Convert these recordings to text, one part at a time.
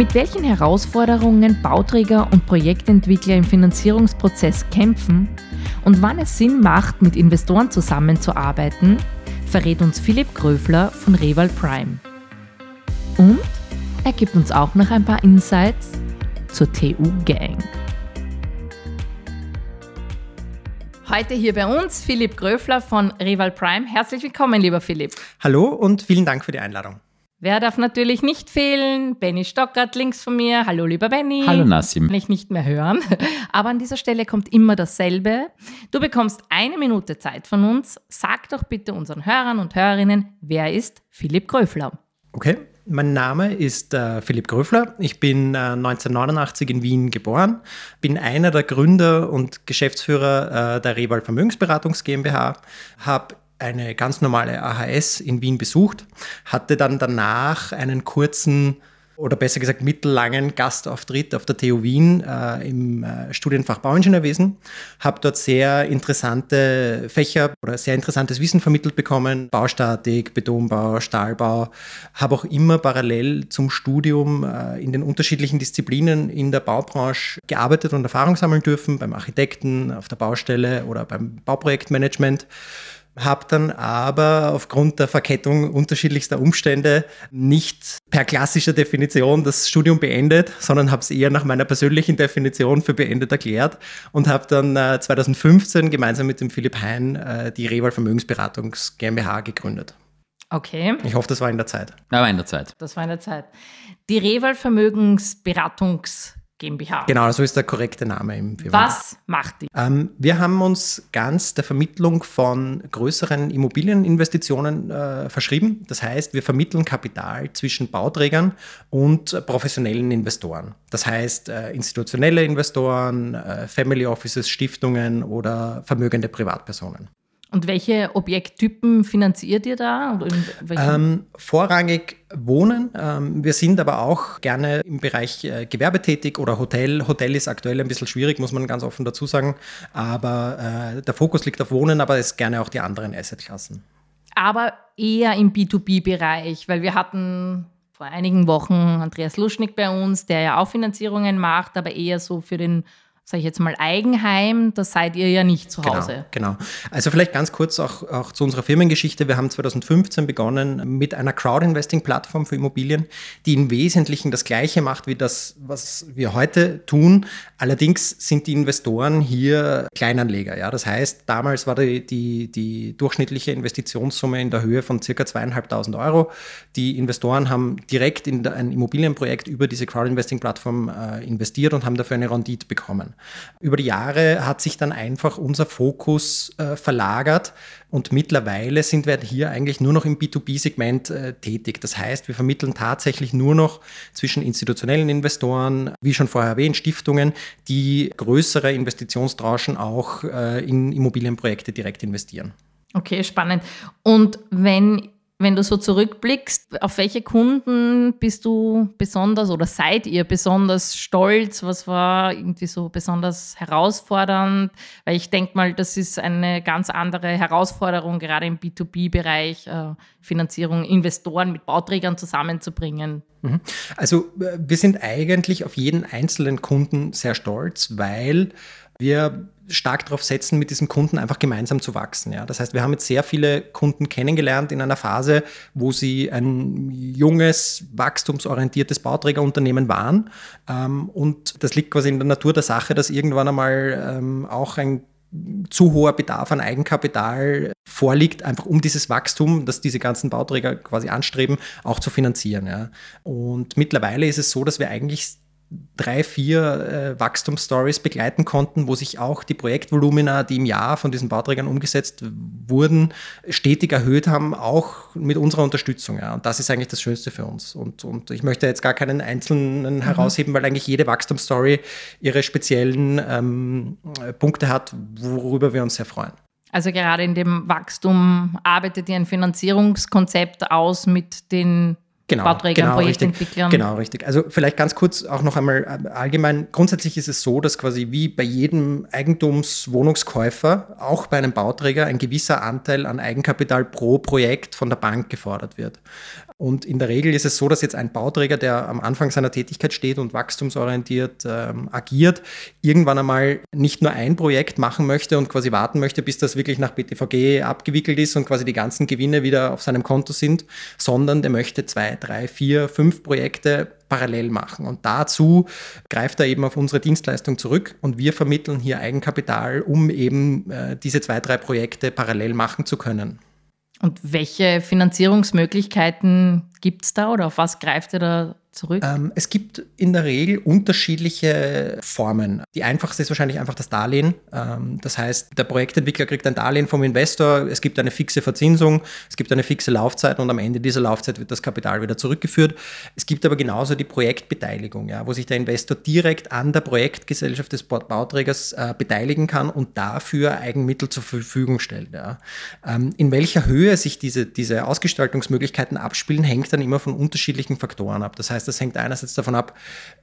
Mit welchen Herausforderungen Bauträger und Projektentwickler im Finanzierungsprozess kämpfen und wann es Sinn macht, mit Investoren zusammenzuarbeiten, verrät uns Philipp Gröfler von Reval Prime. Und er gibt uns auch noch ein paar Insights zur TU Gang. Heute hier bei uns Philipp Gröfler von Reval Prime. Herzlich willkommen, lieber Philipp. Hallo und vielen Dank für die Einladung. Wer darf natürlich nicht fehlen? Benny Stockert links von mir. Hallo, lieber Benny. Hallo, Nassim. Kann ich nicht mehr hören. Aber an dieser Stelle kommt immer dasselbe. Du bekommst eine Minute Zeit von uns. Sag doch bitte unseren Hörern und Hörerinnen, wer ist Philipp Gröfler? Okay, mein Name ist äh, Philipp Gröfler. Ich bin äh, 1989 in Wien geboren, bin einer der Gründer und Geschäftsführer äh, der Reval Vermögensberatungs GmbH, habe eine ganz normale AHS in Wien besucht, hatte dann danach einen kurzen oder besser gesagt mittellangen Gastauftritt auf der TU Wien äh, im äh, Studienfach Bauingenieurwesen. Habe dort sehr interessante Fächer oder sehr interessantes Wissen vermittelt bekommen. Baustatik, Betonbau, Stahlbau. Habe auch immer parallel zum Studium äh, in den unterschiedlichen Disziplinen in der Baubranche gearbeitet und Erfahrung sammeln dürfen, beim Architekten, auf der Baustelle oder beim Bauprojektmanagement habe dann aber aufgrund der Verkettung unterschiedlichster Umstände nicht per klassischer Definition das Studium beendet, sondern habe es eher nach meiner persönlichen Definition für beendet erklärt und habe dann äh, 2015 gemeinsam mit dem Philipp Hein äh, die Reval Vermögensberatungs GmbH gegründet. Okay. Ich hoffe, das war in der Zeit. Ja, war in der Zeit. Das war in der Zeit. Die Reval Vermögensberatungs GmbH. Genau, so ist der korrekte Name im Firma. Was macht die? Ähm, wir haben uns ganz der Vermittlung von größeren Immobilieninvestitionen äh, verschrieben. Das heißt, wir vermitteln Kapital zwischen Bauträgern und äh, professionellen Investoren. Das heißt, äh, institutionelle Investoren, äh, Family Offices, Stiftungen oder vermögende Privatpersonen. Und welche Objekttypen finanziert ihr da? Ähm, vorrangig Wohnen. Ähm, wir sind aber auch gerne im Bereich äh, Gewerbe tätig oder Hotel. Hotel ist aktuell ein bisschen schwierig, muss man ganz offen dazu sagen. Aber äh, der Fokus liegt auf Wohnen, aber es gerne auch die anderen Assetklassen. Aber eher im B2B-Bereich, weil wir hatten vor einigen Wochen Andreas Luschnick bei uns, der ja auch Finanzierungen macht, aber eher so für den sage ich jetzt mal, Eigenheim, da seid ihr ja nicht zu genau, Hause. Genau, genau. Also vielleicht ganz kurz auch, auch zu unserer Firmengeschichte. Wir haben 2015 begonnen mit einer Crowd-Investing-Plattform für Immobilien, die im Wesentlichen das Gleiche macht wie das, was wir heute tun. Allerdings sind die Investoren hier Kleinanleger. Ja? Das heißt, damals war die, die, die durchschnittliche Investitionssumme in der Höhe von ca. zweieinhalbtausend Euro. Die Investoren haben direkt in ein Immobilienprojekt über diese Crowd-Investing-Plattform äh, investiert und haben dafür eine Rendite bekommen. Über die Jahre hat sich dann einfach unser Fokus äh, verlagert und mittlerweile sind wir hier eigentlich nur noch im B2B-Segment äh, tätig. Das heißt, wir vermitteln tatsächlich nur noch zwischen institutionellen Investoren, wie schon vorher erwähnt, Stiftungen, die größere Investitionstranchen auch äh, in Immobilienprojekte direkt investieren. Okay, spannend. Und wenn wenn du so zurückblickst, auf welche Kunden bist du besonders oder seid ihr besonders stolz? Was war irgendwie so besonders herausfordernd? Weil ich denke mal, das ist eine ganz andere Herausforderung, gerade im B2B-Bereich, äh, Finanzierung, Investoren mit Bauträgern zusammenzubringen. Mhm. Also äh, wir sind eigentlich auf jeden einzelnen Kunden sehr stolz, weil wir stark darauf setzen, mit diesem Kunden einfach gemeinsam zu wachsen. Ja. Das heißt, wir haben jetzt sehr viele Kunden kennengelernt in einer Phase, wo sie ein junges, wachstumsorientiertes Bauträgerunternehmen waren. Ähm, und das liegt quasi in der Natur der Sache, dass irgendwann einmal ähm, auch ein zu hoher Bedarf an Eigenkapital vorliegt, einfach um dieses Wachstum, das diese ganzen Bauträger quasi anstreben, auch zu finanzieren. Ja. Und mittlerweile ist es so, dass wir eigentlich drei, vier äh, Wachstumsstories begleiten konnten, wo sich auch die Projektvolumina, die im Jahr von diesen Bauträgern umgesetzt wurden, stetig erhöht haben, auch mit unserer Unterstützung. Ja. Und das ist eigentlich das Schönste für uns. Und, und ich möchte jetzt gar keinen einzelnen mhm. herausheben, weil eigentlich jede Wachstumsstory ihre speziellen ähm, Punkte hat, worüber wir uns sehr freuen. Also gerade in dem Wachstum arbeitet ihr ein Finanzierungskonzept aus mit den genau, Bauträgern, genau, Projektentwicklern. Richtig, genau, richtig. Also vielleicht ganz kurz auch noch einmal äh, allgemein. Grundsätzlich ist es so, dass quasi wie bei jedem Eigentumswohnungskäufer auch bei einem Bauträger ein gewisser Anteil an Eigenkapital pro Projekt von der Bank gefordert wird. Und in der Regel ist es so, dass jetzt ein Bauträger, der am Anfang seiner Tätigkeit steht und wachstumsorientiert ähm, agiert, irgendwann einmal nicht nur ein Projekt machen möchte und quasi warten möchte, bis das wirklich nach BTVG abgewickelt ist und quasi die ganzen Gewinne wieder auf seinem Konto sind, sondern der möchte zwei, drei, vier, fünf Projekte parallel machen. Und dazu greift er eben auf unsere Dienstleistung zurück und wir vermitteln hier Eigenkapital, um eben äh, diese zwei, drei Projekte parallel machen zu können. Und welche Finanzierungsmöglichkeiten gibt es da oder auf was greift ihr da zurück? Ähm, es gibt in der Regel unterschiedliche Formen. Die einfachste ist wahrscheinlich einfach das Darlehen. Ähm, das heißt, der Projektentwickler kriegt ein Darlehen vom Investor, es gibt eine fixe Verzinsung, es gibt eine fixe Laufzeit und am Ende dieser Laufzeit wird das Kapital wieder zurückgeführt. Es gibt aber genauso die Projektbeteiligung, ja, wo sich der Investor direkt an der Projektgesellschaft des Bauträgers äh, beteiligen kann und dafür Eigenmittel zur Verfügung stellt. Ja. Ähm, in welcher Höhe sich diese, diese Ausgestaltungsmöglichkeiten abspielen, hängt dann immer von unterschiedlichen Faktoren ab. Das heißt, das hängt einerseits davon ab,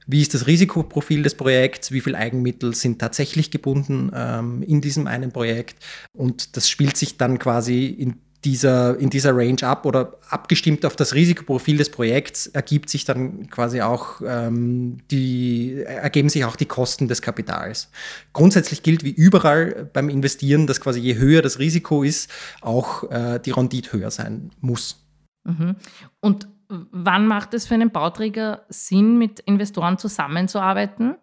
wie ist das Risikoprofil des Projekts, wie viel Eigenmittel sind tatsächlich gebunden ähm, in diesem einen Projekt und das spielt sich dann quasi in dieser, in dieser Range ab oder abgestimmt auf das Risikoprofil des Projekts ergibt sich dann quasi auch ähm, die, ergeben sich auch die Kosten des Kapitals. Grundsätzlich gilt wie überall beim Investieren, dass quasi je höher das Risiko ist, auch äh, die Rendite höher sein muss. Mhm. Und wann macht es für einen Bauträger Sinn, mit Investoren zusammenzuarbeiten?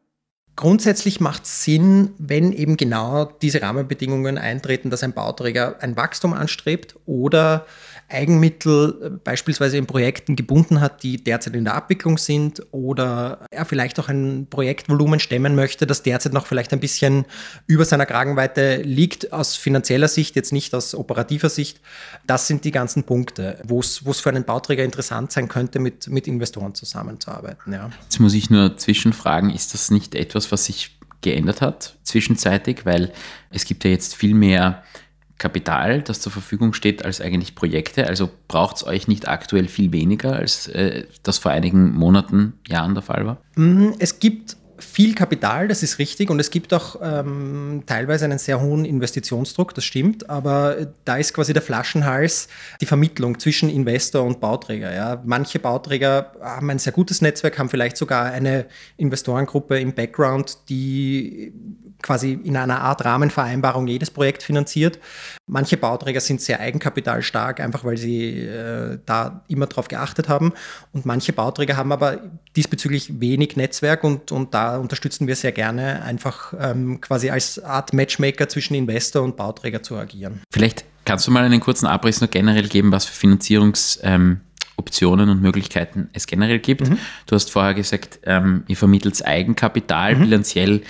Grundsätzlich macht es Sinn, wenn eben genau diese Rahmenbedingungen eintreten, dass ein Bauträger ein Wachstum anstrebt oder Eigenmittel äh, beispielsweise in Projekten gebunden hat, die derzeit in der Abwicklung sind oder er vielleicht auch ein Projektvolumen stemmen möchte, das derzeit noch vielleicht ein bisschen über seiner Kragenweite liegt, aus finanzieller Sicht, jetzt nicht aus operativer Sicht. Das sind die ganzen Punkte, wo es für einen Bauträger interessant sein könnte, mit, mit Investoren zusammenzuarbeiten. Ja. Jetzt muss ich nur zwischenfragen, ist das nicht etwas, was sich geändert hat zwischenzeitig, weil es gibt ja jetzt viel mehr Kapital, das zur Verfügung steht, als eigentlich Projekte. Also braucht es euch nicht aktuell viel weniger, als äh, das vor einigen Monaten, Jahren der Fall war? Mm, es gibt viel Kapital, das ist richtig, und es gibt auch ähm, teilweise einen sehr hohen Investitionsdruck, das stimmt, aber da ist quasi der Flaschenhals die Vermittlung zwischen Investor und Bauträger. Ja. Manche Bauträger haben ein sehr gutes Netzwerk, haben vielleicht sogar eine Investorengruppe im Background, die quasi in einer Art Rahmenvereinbarung jedes Projekt finanziert. Manche Bauträger sind sehr eigenkapitalstark, einfach weil sie äh, da immer drauf geachtet haben. Und manche Bauträger haben aber diesbezüglich wenig Netzwerk und, und da unterstützen wir sehr gerne, einfach ähm, quasi als Art Matchmaker zwischen Investor und Bauträger zu agieren. Vielleicht kannst du mal einen kurzen Abriss nur generell geben, was für Finanzierungsoptionen ähm, und Möglichkeiten es generell gibt. Mhm. Du hast vorher gesagt, ähm, ihr vermittelt Eigenkapital. Mhm. Bilanziell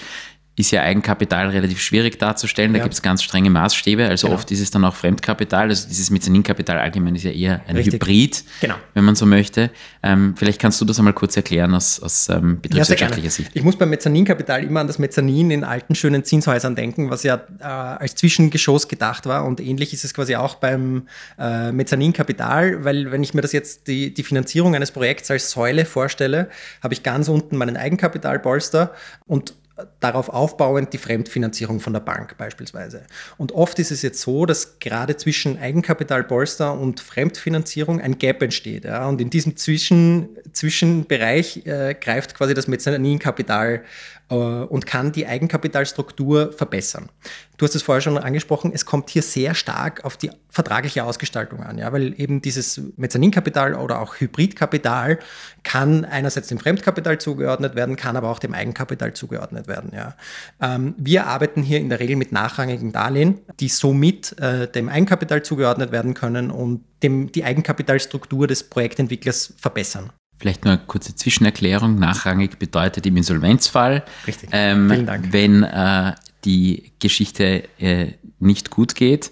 ist ja Eigenkapital relativ schwierig darzustellen. Da ja. gibt es ganz strenge Maßstäbe. Also genau. oft ist es dann auch Fremdkapital. Also dieses Mezzaninkapital allgemein ist ja eher ein Richtig. Hybrid, genau. wenn man so möchte. Ähm, vielleicht kannst du das einmal kurz erklären aus, aus ähm, betriebswirtschaftlicher ja, Sicht. Ich muss beim Mezzaninkapital immer an das Mezzanin in alten, schönen Zinshäusern denken, was ja äh, als Zwischengeschoss gedacht war. Und ähnlich ist es quasi auch beim äh, Mezzaninkapital, weil wenn ich mir das jetzt die, die Finanzierung eines Projekts als Säule vorstelle, habe ich ganz unten meinen Eigenkapitalpolster und darauf aufbauend die Fremdfinanzierung von der Bank beispielsweise. Und oft ist es jetzt so, dass gerade zwischen Eigenkapitalpolster und Fremdfinanzierung ein Gap entsteht. Ja? Und in diesem Zwischen, Zwischenbereich äh, greift quasi das Mezzaninkapital und kann die Eigenkapitalstruktur verbessern. Du hast es vorher schon angesprochen, es kommt hier sehr stark auf die vertragliche Ausgestaltung an, ja, weil eben dieses Mezzaninkapital oder auch Hybridkapital kann einerseits dem Fremdkapital zugeordnet werden, kann aber auch dem Eigenkapital zugeordnet werden. Ja. Ähm, wir arbeiten hier in der Regel mit nachrangigen Darlehen, die somit äh, dem Eigenkapital zugeordnet werden können und dem, die Eigenkapitalstruktur des Projektentwicklers verbessern. Vielleicht nur eine kurze Zwischenerklärung. Nachrangig bedeutet im Insolvenzfall, Richtig. Ähm, Vielen Dank. wenn äh, die Geschichte äh, nicht gut geht,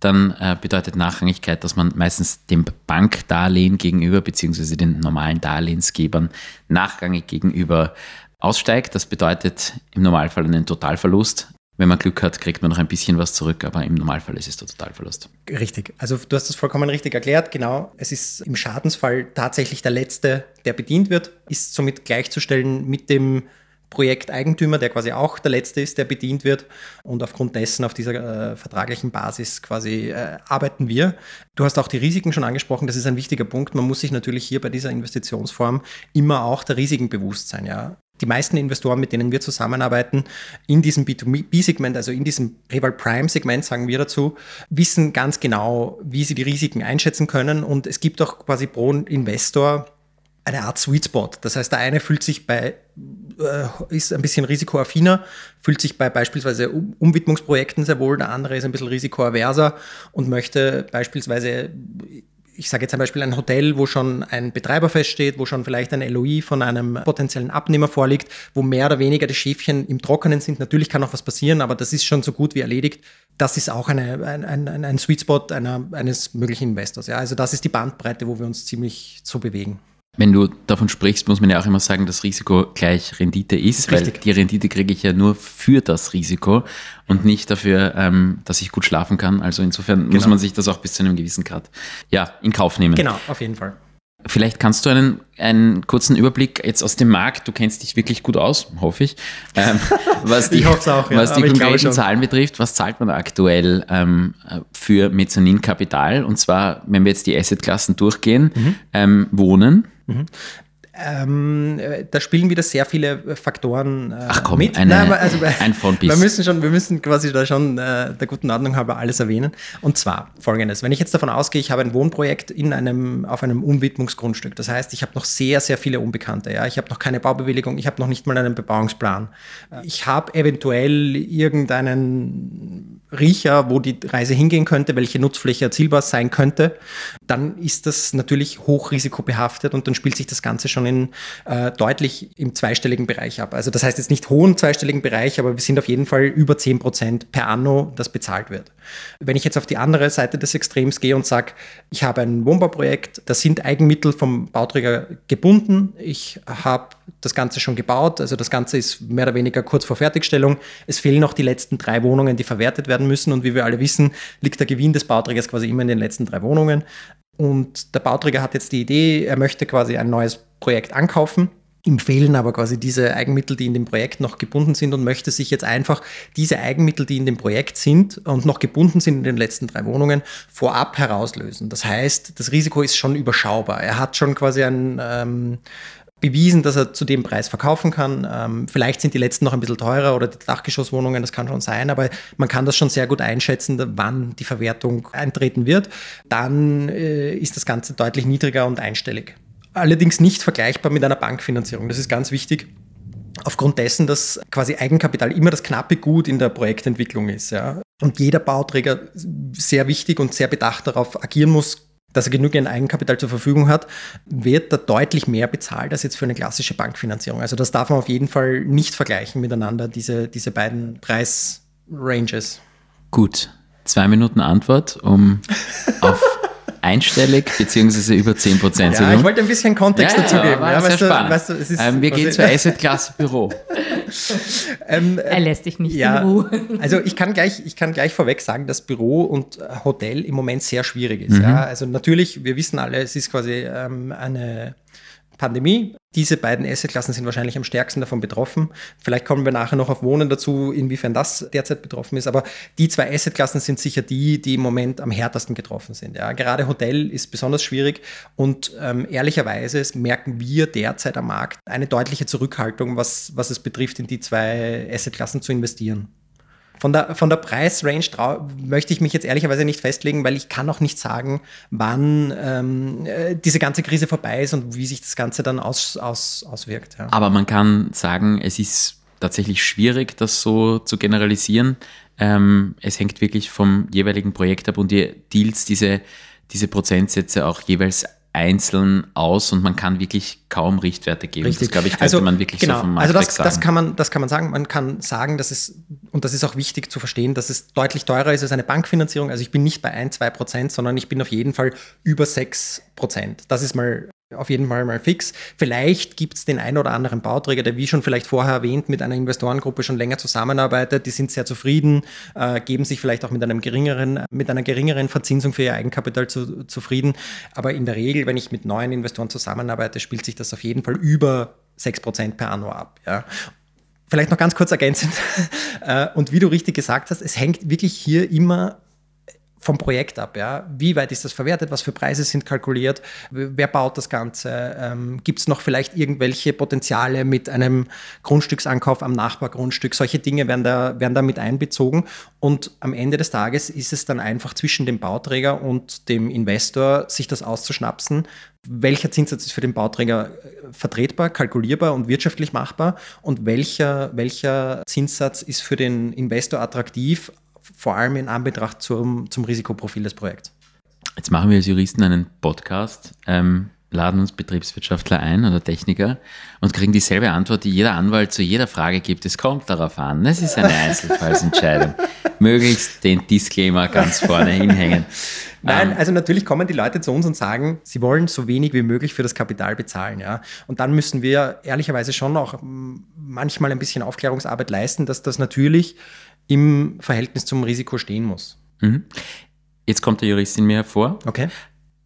dann äh, bedeutet Nachrangigkeit, dass man meistens dem Bankdarlehen gegenüber beziehungsweise den normalen Darlehensgebern nachrangig gegenüber aussteigt. Das bedeutet im Normalfall einen Totalverlust. Wenn man Glück hat, kriegt man noch ein bisschen was zurück, aber im Normalfall ist es der Totalverlust. Richtig. Also du hast das vollkommen richtig erklärt. Genau. Es ist im Schadensfall tatsächlich der Letzte, der bedient wird, ist somit gleichzustellen mit dem Projekteigentümer, der quasi auch der Letzte ist, der bedient wird. Und aufgrund dessen, auf dieser äh, vertraglichen Basis quasi äh, arbeiten wir. Du hast auch die Risiken schon angesprochen, das ist ein wichtiger Punkt. Man muss sich natürlich hier bei dieser Investitionsform immer auch der Risiken bewusst sein. Ja? Die meisten Investoren, mit denen wir zusammenarbeiten, in diesem B2B-Segment, also in diesem Rival Prime-Segment, sagen wir dazu, wissen ganz genau, wie sie die Risiken einschätzen können. Und es gibt auch quasi pro Investor eine Art Sweet Spot. Das heißt, der eine fühlt sich bei, äh, ist ein bisschen risikoaffiner, fühlt sich bei beispielsweise um Umwidmungsprojekten sehr wohl, der andere ist ein bisschen risikoaverser und möchte beispielsweise ich sage jetzt zum Beispiel ein Hotel, wo schon ein Betreiber feststeht, wo schon vielleicht ein LOI von einem potenziellen Abnehmer vorliegt, wo mehr oder weniger die Schäfchen im Trockenen sind. Natürlich kann noch was passieren, aber das ist schon so gut wie erledigt. Das ist auch eine, ein, ein, ein Sweet Spot einer, eines möglichen Investors. Ja, also das ist die Bandbreite, wo wir uns ziemlich so bewegen. Wenn du davon sprichst, muss man ja auch immer sagen, dass Risiko gleich Rendite ist, Richtig. weil die Rendite kriege ich ja nur für das Risiko und nicht dafür, ähm, dass ich gut schlafen kann. Also insofern genau. muss man sich das auch bis zu einem gewissen Grad ja, in Kauf nehmen. Genau, auf jeden Fall. Vielleicht kannst du einen, einen kurzen Überblick jetzt aus dem Markt, du kennst dich wirklich gut aus, hoffe ich, ähm, was die, auch, ja, was die konkreten Zahlen betrifft. Was zahlt man aktuell ähm, für Mezzaninkapital? Und zwar, wenn wir jetzt die Assetklassen durchgehen, mhm. ähm, Wohnen, Mhm. Ähm, äh, da spielen wieder sehr viele Faktoren äh, Ach komm, mit. Eine, Nein, also, ein wir müssen schon, wir müssen quasi da schon äh, der guten Ordnung halber alles erwähnen. Und zwar folgendes: Wenn ich jetzt davon ausgehe, ich habe ein Wohnprojekt in einem, auf einem Umwidmungsgrundstück, das heißt, ich habe noch sehr, sehr viele Unbekannte. Ja? Ich habe noch keine Baubewilligung, ich habe noch nicht mal einen Bebauungsplan. Ich habe eventuell irgendeinen Riecher, wo die Reise hingehen könnte, welche Nutzfläche erzielbar sein könnte, dann ist das natürlich hochrisikobehaftet und dann spielt sich das Ganze schon in äh, deutlich im zweistelligen Bereich ab. Also das heißt jetzt nicht hohen zweistelligen Bereich, aber wir sind auf jeden Fall über 10 Prozent per anno, das bezahlt wird. Wenn ich jetzt auf die andere Seite des Extrems gehe und sage, ich habe ein Wohnbauprojekt, da sind Eigenmittel vom Bauträger gebunden, ich habe das Ganze schon gebaut, also das Ganze ist mehr oder weniger kurz vor Fertigstellung, es fehlen noch die letzten drei Wohnungen, die verwertet werden müssen und wie wir alle wissen, liegt der Gewinn des Bauträgers quasi immer in den letzten drei Wohnungen. Und der Bauträger hat jetzt die Idee, er möchte quasi ein neues Projekt ankaufen. Ihm fehlen aber quasi diese Eigenmittel, die in dem Projekt noch gebunden sind und möchte sich jetzt einfach diese Eigenmittel, die in dem Projekt sind und noch gebunden sind in den letzten drei Wohnungen, vorab herauslösen. Das heißt, das Risiko ist schon überschaubar. Er hat schon quasi ein, ähm, bewiesen, dass er zu dem Preis verkaufen kann. Ähm, vielleicht sind die letzten noch ein bisschen teurer oder die Dachgeschosswohnungen, das kann schon sein, aber man kann das schon sehr gut einschätzen, wann die Verwertung eintreten wird. Dann äh, ist das Ganze deutlich niedriger und einstellig. Allerdings nicht vergleichbar mit einer Bankfinanzierung. Das ist ganz wichtig. Aufgrund dessen, dass quasi Eigenkapital immer das knappe Gut in der Projektentwicklung ist. Ja. Und jeder Bauträger sehr wichtig und sehr bedacht darauf agieren muss, dass er genügend Eigenkapital zur Verfügung hat, wird da deutlich mehr bezahlt als jetzt für eine klassische Bankfinanzierung. Also das darf man auf jeden Fall nicht vergleichen miteinander, diese, diese beiden Preisranges. Gut, zwei Minuten Antwort, um auf einstellig beziehungsweise über 10 Prozent Ja, ich wollte ein bisschen Kontext ja, dazu geben. Ja, weißt spannend. weißt du, ist, ähm, wir gehen zur Asset-Klasse Büro. ähm, er lässt dich nicht ja, in Ruhe. also ich kann, gleich, ich kann gleich vorweg sagen, dass Büro und Hotel im Moment sehr schwierig ist. Mhm. Ja? Also natürlich, wir wissen alle, es ist quasi ähm, eine Pandemie. Diese beiden Assetklassen sind wahrscheinlich am stärksten davon betroffen. Vielleicht kommen wir nachher noch auf Wohnen dazu, inwiefern das derzeit betroffen ist. Aber die zwei Assetklassen sind sicher die, die im Moment am härtesten getroffen sind. Ja, gerade Hotel ist besonders schwierig und ähm, ehrlicherweise merken wir derzeit am Markt eine deutliche Zurückhaltung, was, was es betrifft, in die zwei Assetklassen zu investieren. Von der, von der Preisrange möchte ich mich jetzt ehrlicherweise nicht festlegen, weil ich kann auch nicht sagen, wann ähm, äh, diese ganze Krise vorbei ist und wie sich das Ganze dann aus, aus, auswirkt. Ja. Aber man kann sagen, es ist tatsächlich schwierig, das so zu generalisieren. Ähm, es hängt wirklich vom jeweiligen Projekt ab und die Deals diese, diese Prozentsätze auch jeweils einzeln aus und man kann wirklich kaum Richtwerte geben. Richtig. Das glaube ich, könnte also, man wirklich genau. so vom Markt also das, sagen. Das kann, man, das kann man sagen. Man kann sagen, dass es, und das ist auch wichtig zu verstehen, dass es deutlich teurer ist als eine Bankfinanzierung. Also ich bin nicht bei 1, 2 Prozent, sondern ich bin auf jeden Fall über 6 Prozent. Das ist mal auf jeden Fall mal fix. Vielleicht gibt es den einen oder anderen Bauträger, der wie schon vielleicht vorher erwähnt mit einer Investorengruppe schon länger zusammenarbeitet. Die sind sehr zufrieden, äh, geben sich vielleicht auch mit einem geringeren, mit einer geringeren Verzinsung für ihr Eigenkapital zu, zufrieden. Aber in der Regel, wenn ich mit neuen Investoren zusammenarbeite, spielt sich das auf jeden Fall über 6% per anno ab. Ja. vielleicht noch ganz kurz ergänzend. Äh, und wie du richtig gesagt hast, es hängt wirklich hier immer vom Projekt ab. Ja? Wie weit ist das verwertet? Was für Preise sind kalkuliert? Wer baut das Ganze? Ähm, Gibt es noch vielleicht irgendwelche Potenziale mit einem Grundstücksankauf am Nachbargrundstück? Solche Dinge werden da, werden da mit einbezogen. Und am Ende des Tages ist es dann einfach zwischen dem Bauträger und dem Investor, sich das auszuschnapsen. Welcher Zinssatz ist für den Bauträger äh, vertretbar, kalkulierbar und wirtschaftlich machbar? Und welcher, welcher Zinssatz ist für den Investor attraktiv, vor allem in Anbetracht zum, zum Risikoprofil des Projekts. Jetzt machen wir als Juristen einen Podcast, ähm, laden uns Betriebswirtschaftler ein oder Techniker und kriegen dieselbe Antwort, die jeder Anwalt zu jeder Frage gibt. Es kommt darauf an. Es ist eine Einzelfallsentscheidung. Möglichst den Disclaimer ganz vorne hinhängen. Nein, ähm, also natürlich kommen die Leute zu uns und sagen, sie wollen so wenig wie möglich für das Kapital bezahlen. Ja? Und dann müssen wir ehrlicherweise schon auch manchmal ein bisschen Aufklärungsarbeit leisten, dass das natürlich im Verhältnis zum Risiko stehen muss. Mhm. Jetzt kommt der Jurist in mir hervor. Okay.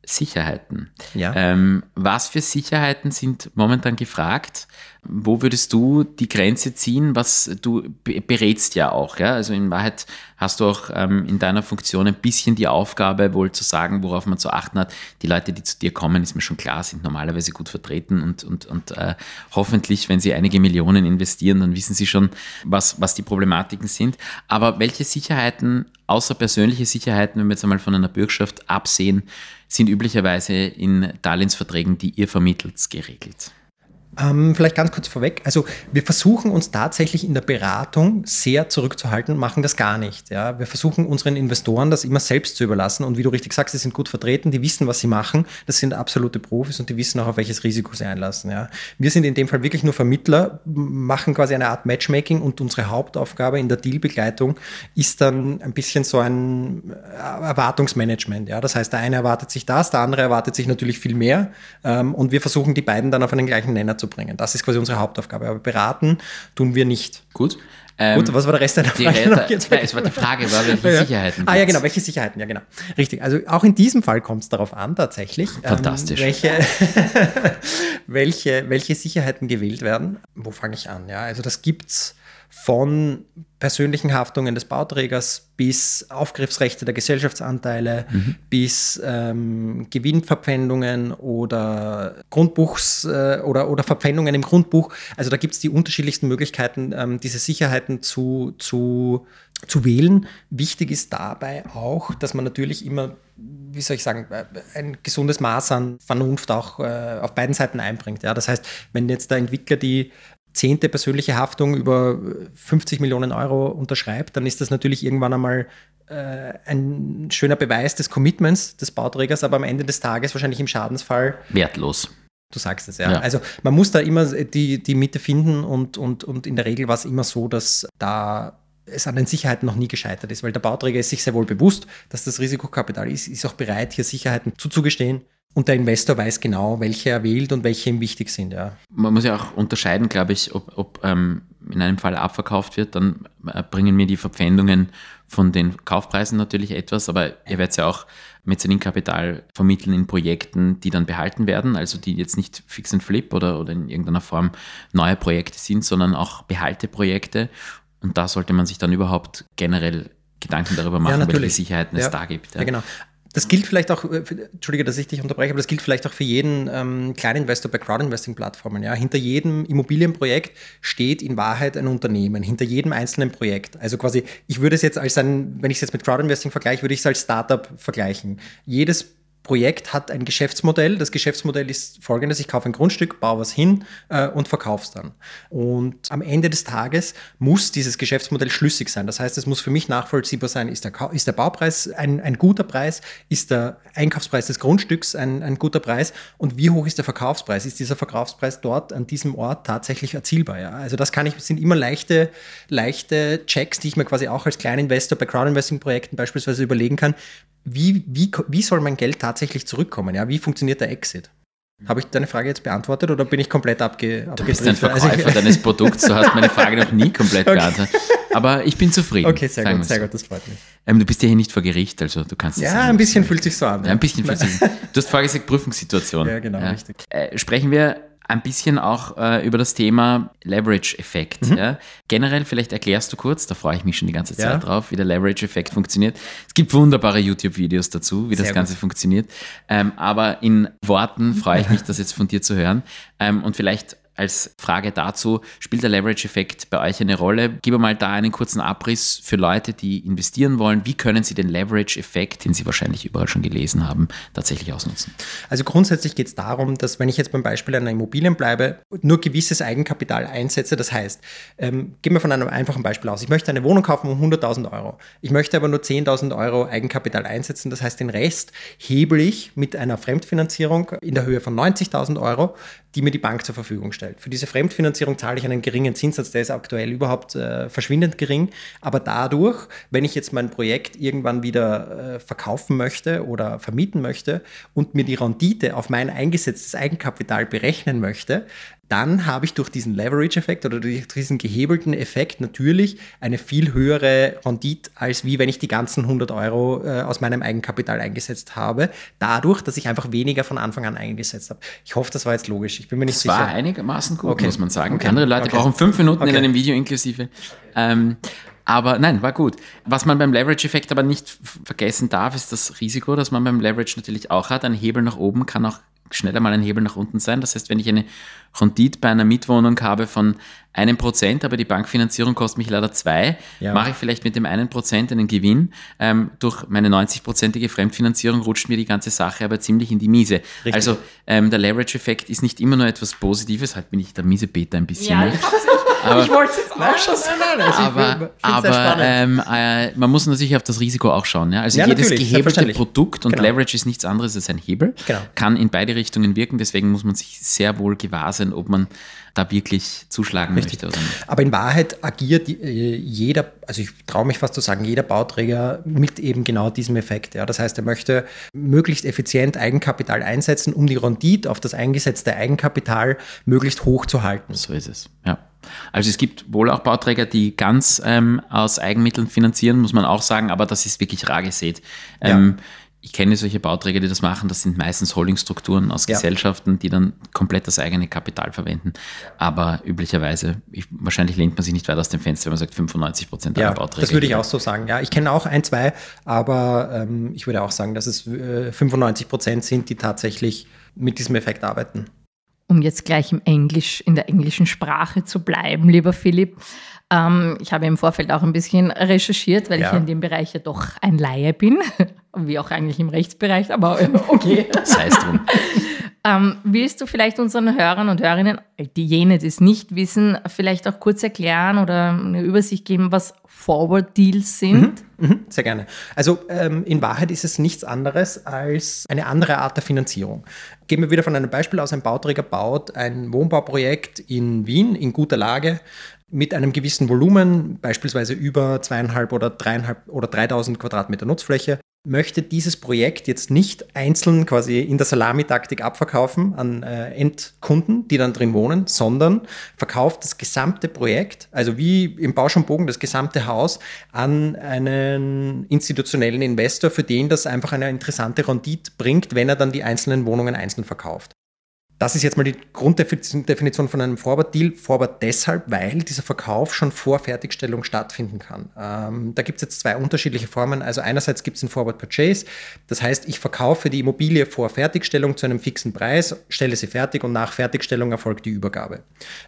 Sicherheiten. Ja. Ähm, was für Sicherheiten sind momentan gefragt? Wo würdest du die Grenze ziehen? Was du berätst ja auch, ja? Also in Wahrheit hast du auch ähm, in deiner Funktion ein bisschen die Aufgabe, wohl zu sagen, worauf man zu achten hat. Die Leute, die zu dir kommen, ist mir schon klar, sind normalerweise gut vertreten und, und, und äh, hoffentlich, wenn sie einige Millionen investieren, dann wissen sie schon, was, was die Problematiken sind. Aber welche Sicherheiten, außer persönliche Sicherheiten, wenn wir jetzt einmal von einer Bürgschaft absehen, sind üblicherweise in Darlehensverträgen, die ihr vermittelt, geregelt? Ähm, vielleicht ganz kurz vorweg. Also wir versuchen uns tatsächlich in der Beratung sehr zurückzuhalten, machen das gar nicht. Ja? Wir versuchen unseren Investoren das immer selbst zu überlassen. Und wie du richtig sagst, sie sind gut vertreten, die wissen, was sie machen. Das sind absolute Profis und die wissen auch, auf welches Risiko sie einlassen. Ja? Wir sind in dem Fall wirklich nur Vermittler, machen quasi eine Art Matchmaking und unsere Hauptaufgabe in der Dealbegleitung ist dann ein bisschen so ein äh, Erwartungsmanagement. Ja? Das heißt, der eine erwartet sich das, der andere erwartet sich natürlich viel mehr. Ähm, und wir versuchen die beiden dann auf einen gleichen Nenner zu bringen. Das ist quasi unsere Hauptaufgabe. Aber beraten tun wir nicht. Gut. Ähm, Gut, was war der Rest deiner Frage? Räte, nein, es war die Frage, war, welche ja. Sicherheiten Ah ja, genau, welche Sicherheiten, ja genau. Richtig, also auch in diesem Fall kommt es darauf an, tatsächlich. Ähm, Fantastisch. Ähm, welche, welche, welche Sicherheiten gewählt werden. Wo fange ich an? Ja, also das gibt es von persönlichen Haftungen des Bauträgers bis Aufgriffsrechte der Gesellschaftsanteile, mhm. bis ähm, Gewinnverpfändungen oder Grundbuchs äh, oder, oder Verpfändungen im Grundbuch. Also da gibt es die unterschiedlichsten Möglichkeiten, ähm, diese Sicherheiten zu, zu, zu wählen. Wichtig ist dabei auch, dass man natürlich immer, wie soll ich sagen, äh, ein gesundes Maß an Vernunft auch äh, auf beiden Seiten einbringt. Ja? Das heißt, wenn jetzt der Entwickler die zehnte persönliche Haftung über 50 Millionen Euro unterschreibt, dann ist das natürlich irgendwann einmal äh, ein schöner Beweis des Commitments des Bauträgers, aber am Ende des Tages wahrscheinlich im Schadensfall wertlos. Du sagst es, ja. ja. Also man muss da immer die, die Mitte finden und, und, und in der Regel war es immer so, dass da es an den Sicherheiten noch nie gescheitert ist, weil der Bauträger ist sich sehr wohl bewusst, dass das Risikokapital ist, ist auch bereit, hier Sicherheiten zuzugestehen. Und der Investor weiß genau, welche er wählt und welche ihm wichtig sind. Ja. Man muss ja auch unterscheiden, glaube ich, ob, ob ähm, in einem Fall abverkauft wird, dann äh, bringen mir die Verpfändungen von den Kaufpreisen natürlich etwas, aber ihr werdet ja auch Mezzaninkapital vermitteln in Projekten, die dann behalten werden, also die jetzt nicht fix and flip oder, oder in irgendeiner Form neue Projekte sind, sondern auch Behalteprojekte. Und da sollte man sich dann überhaupt generell Gedanken darüber machen, ja, welche Sicherheiten ja. es da gibt. Ja. ja, genau. Das gilt vielleicht auch, äh, Entschuldige, dass ich dich unterbreche, aber das gilt vielleicht auch für jeden ähm, Kleininvestor bei Crowdinvesting-Plattformen. Ja? Hinter jedem Immobilienprojekt steht in Wahrheit ein Unternehmen, hinter jedem einzelnen Projekt. Also quasi, ich würde es jetzt als ein, wenn ich es jetzt mit Crowdinvesting vergleiche, würde ich es als Startup vergleichen. Jedes Projekt hat ein Geschäftsmodell. Das Geschäftsmodell ist folgendes: Ich kaufe ein Grundstück, baue was hin äh, und verkaufe es dann. Und am Ende des Tages muss dieses Geschäftsmodell schlüssig sein. Das heißt, es muss für mich nachvollziehbar sein, ist der, ist der Baupreis ein, ein guter Preis, ist der Einkaufspreis des Grundstücks ein, ein guter Preis und wie hoch ist der Verkaufspreis? Ist dieser Verkaufspreis dort an diesem Ort tatsächlich erzielbar? Ja? Also das kann ich, sind immer leichte, leichte Checks, die ich mir quasi auch als Kleininvestor bei Crowdinvesting-Projekten beispielsweise überlegen kann wie, wie, wie soll mein Geld tatsächlich zurückkommen? Ja? Wie funktioniert der Exit? Habe ich deine Frage jetzt beantwortet oder bin ich komplett abge Du bist ein Verkäufer also deines Produkts, du hast meine Frage noch nie komplett okay. beantwortet. Aber ich bin zufrieden. Okay, sehr gut, sehr so. gut, das freut mich. Ähm, du bist ja hier nicht vor Gericht, also du kannst Ja, ein bisschen fühlt sich so an. Ja, ein bisschen fühlt sich Du hast vorher gesagt Prüfungssituation. Ja, genau, ja. richtig. Äh, sprechen wir ein bisschen auch äh, über das Thema Leverage-Effekt. Mhm. Ja. Generell, vielleicht erklärst du kurz, da freue ich mich schon die ganze Zeit ja. drauf, wie der Leverage-Effekt funktioniert. Es gibt wunderbare YouTube-Videos dazu, wie Sehr das Ganze gut. funktioniert. Ähm, aber in Worten freue ich mich, das jetzt von dir zu hören. Ähm, und vielleicht als Frage dazu, spielt der Leverage-Effekt bei euch eine Rolle? Gib mal da einen kurzen Abriss für Leute, die investieren wollen. Wie können sie den Leverage-Effekt, den sie wahrscheinlich überall schon gelesen haben, tatsächlich ausnutzen? Also grundsätzlich geht es darum, dass wenn ich jetzt beim Beispiel einer Immobilien bleibe, nur gewisses Eigenkapital einsetze. Das heißt, ähm, gehen wir von einem einfachen Beispiel aus. Ich möchte eine Wohnung kaufen um 100.000 Euro. Ich möchte aber nur 10.000 Euro Eigenkapital einsetzen. Das heißt, den Rest hebel ich mit einer Fremdfinanzierung in der Höhe von 90.000 Euro, die mir die Bank zur Verfügung stellt. Für diese Fremdfinanzierung zahle ich einen geringen Zinssatz, der ist aktuell überhaupt äh, verschwindend gering. Aber dadurch, wenn ich jetzt mein Projekt irgendwann wieder äh, verkaufen möchte oder vermieten möchte und mir die Rendite auf mein eingesetztes Eigenkapital berechnen möchte, dann habe ich durch diesen Leverage-Effekt oder durch diesen gehebelten Effekt natürlich eine viel höhere Rendite, als wie wenn ich die ganzen 100 Euro äh, aus meinem Eigenkapital eingesetzt habe, dadurch, dass ich einfach weniger von Anfang an eingesetzt habe. Ich hoffe, das war jetzt logisch. Ich bin mir nicht das sicher. Das war einigermaßen gut, okay. muss man sagen. Okay. Andere Leute okay. brauchen fünf Minuten in einem Video inklusive. Ähm, aber nein, war gut. Was man beim Leverage-Effekt aber nicht vergessen darf, ist das Risiko, dass man beim Leverage natürlich auch hat. Ein Hebel nach oben kann auch schneller mal ein Hebel nach unten sein. Das heißt, wenn ich eine Rendite bei einer Mietwohnung habe von einem Prozent, aber die Bankfinanzierung kostet mich leider zwei, ja. mache ich vielleicht mit dem einen Prozent einen Gewinn. Ähm, durch meine 90-prozentige Fremdfinanzierung rutscht mir die ganze Sache aber ziemlich in die Miese. Richtig. Also ähm, der Leverage-Effekt ist nicht immer nur etwas Positives, halt bin ich der miese Peter ein bisschen. Ja, ich, aber, ich wollte es auch schon sagen. Nein, nein, also aber, aber ähm, äh, man muss natürlich auf das Risiko auch schauen. Ja? Also ja, jedes gehebelte Produkt und genau. Leverage ist nichts anderes als ein Hebel, genau. kann in beide Richtungen wirken. Deswegen muss man sich sehr wohl gewahr sein, ob man da wirklich zuschlagen Richtig. möchte. Oder nicht. Aber in Wahrheit agiert äh, jeder, also ich traue mich fast zu sagen, jeder Bauträger mit eben genau diesem Effekt. Ja. Das heißt, er möchte möglichst effizient Eigenkapital einsetzen, um die Rendite auf das eingesetzte Eigenkapital möglichst hoch zu halten. So ist es, ja. Also es gibt wohl auch Bauträger, die ganz ähm, aus Eigenmitteln finanzieren, muss man auch sagen, aber das ist wirklich rar gesät. Ähm, ja ich kenne solche Bauträger, die das machen. Das sind meistens Holdingstrukturen aus ja. Gesellschaften, die dann komplett das eigene Kapital verwenden. Aber üblicherweise, ich, wahrscheinlich lehnt man sich nicht weit aus dem Fenster, wenn man sagt 95 Prozent aller ja, Bauträger. Das würde ich auch so sagen. Ja, ich kenne auch ein, zwei, aber ähm, ich würde auch sagen, dass es äh, 95 Prozent sind, die tatsächlich mit diesem Effekt arbeiten. Um jetzt gleich im Englisch, in der englischen Sprache zu bleiben, lieber Philipp. Ähm, ich habe im Vorfeld auch ein bisschen recherchiert, weil ja. ich in dem Bereich ja doch ein Laie bin, wie auch eigentlich im Rechtsbereich, aber okay. Sei es drum. Ähm, willst du vielleicht unseren Hörern und Hörerinnen, die jene, die es nicht wissen, vielleicht auch kurz erklären oder eine Übersicht geben, was Forward Deals sind? Mhm, mh, sehr gerne. Also ähm, in Wahrheit ist es nichts anderes als eine andere Art der Finanzierung. Gehen wir wieder von einem Beispiel aus. Ein Bauträger baut ein Wohnbauprojekt in Wien in guter Lage mit einem gewissen Volumen, beispielsweise über zweieinhalb oder dreieinhalb oder 3000 Quadratmeter Nutzfläche, möchte dieses Projekt jetzt nicht einzeln quasi in der Salamitaktik abverkaufen an äh, Endkunden, die dann drin wohnen, sondern verkauft das gesamte Projekt, also wie im Bausch und Bogen das gesamte Haus, an einen institutionellen Investor, für den das einfach eine interessante Rendite bringt, wenn er dann die einzelnen Wohnungen einzeln verkauft. Das ist jetzt mal die Grunddefinition von einem Forward Deal. Forward deshalb, weil dieser Verkauf schon vor Fertigstellung stattfinden kann. Ähm, da gibt es jetzt zwei unterschiedliche Formen. Also einerseits gibt es ein Forward Purchase. Das heißt, ich verkaufe die Immobilie vor Fertigstellung zu einem fixen Preis, stelle sie fertig und nach Fertigstellung erfolgt die Übergabe.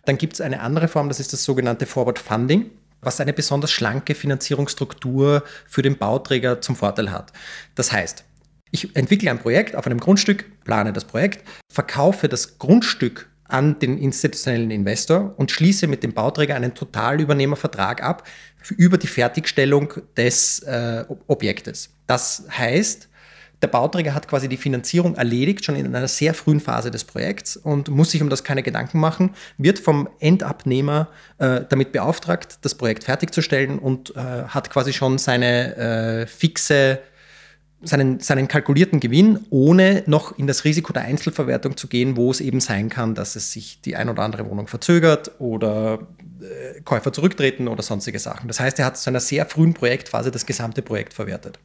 Dann gibt es eine andere Form, das ist das sogenannte Forward Funding was eine besonders schlanke Finanzierungsstruktur für den Bauträger zum Vorteil hat. Das heißt, ich entwickle ein Projekt auf einem Grundstück, plane das Projekt, verkaufe das Grundstück an den institutionellen Investor und schließe mit dem Bauträger einen Totalübernehmervertrag ab über die Fertigstellung des äh, Objektes. Das heißt, der Bauträger hat quasi die Finanzierung erledigt, schon in einer sehr frühen Phase des Projekts und muss sich um das keine Gedanken machen, wird vom Endabnehmer äh, damit beauftragt, das Projekt fertigzustellen und äh, hat quasi schon seine äh, fixe seinen, seinen kalkulierten Gewinn, ohne noch in das Risiko der Einzelverwertung zu gehen, wo es eben sein kann, dass es sich die ein oder andere Wohnung verzögert oder äh, Käufer zurücktreten oder sonstige Sachen. Das heißt, er hat zu einer sehr frühen Projektphase das gesamte Projekt verwertet.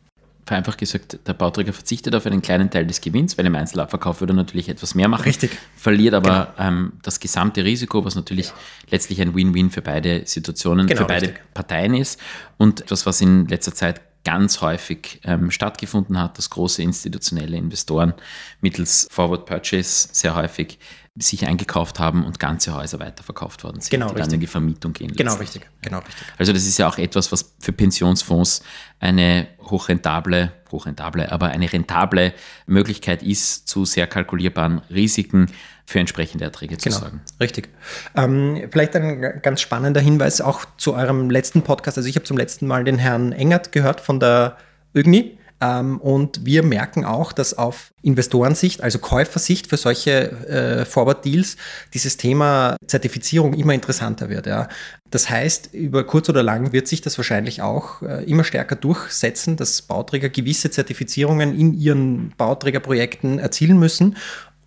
vereinfacht gesagt, der Bauträger verzichtet auf einen kleinen Teil des Gewinns, weil im Einzelabverkauf würde er natürlich etwas mehr machen. Richtig. Verliert aber genau. ähm, das gesamte Risiko, was natürlich letztlich ein Win-Win für beide Situationen, genau, für beide richtig. Parteien ist. Und etwas, was in letzter Zeit ganz häufig ähm, stattgefunden hat, dass große institutionelle Investoren mittels Forward Purchase sehr häufig sich eingekauft haben und ganze Häuser weiterverkauft worden sind, genau, die dann in die Vermietung gehen. Genau, richtig. genau richtig. Also das ist ja auch etwas, was für Pensionsfonds eine hochrentable, hochrentable, aber eine rentable Möglichkeit ist, zu sehr kalkulierbaren Risiken für entsprechende Erträge zu genau, sorgen. Richtig. Ähm, vielleicht ein ganz spannender Hinweis auch zu eurem letzten Podcast. Also ich habe zum letzten Mal den Herrn Engert gehört von der ÖGNI ähm, und wir merken auch, dass auf Investorensicht, also Käufersicht für solche äh, Forward Deals, dieses Thema Zertifizierung immer interessanter wird. Ja. Das heißt, über kurz oder lang wird sich das wahrscheinlich auch äh, immer stärker durchsetzen, dass Bauträger gewisse Zertifizierungen in ihren Bauträgerprojekten erzielen müssen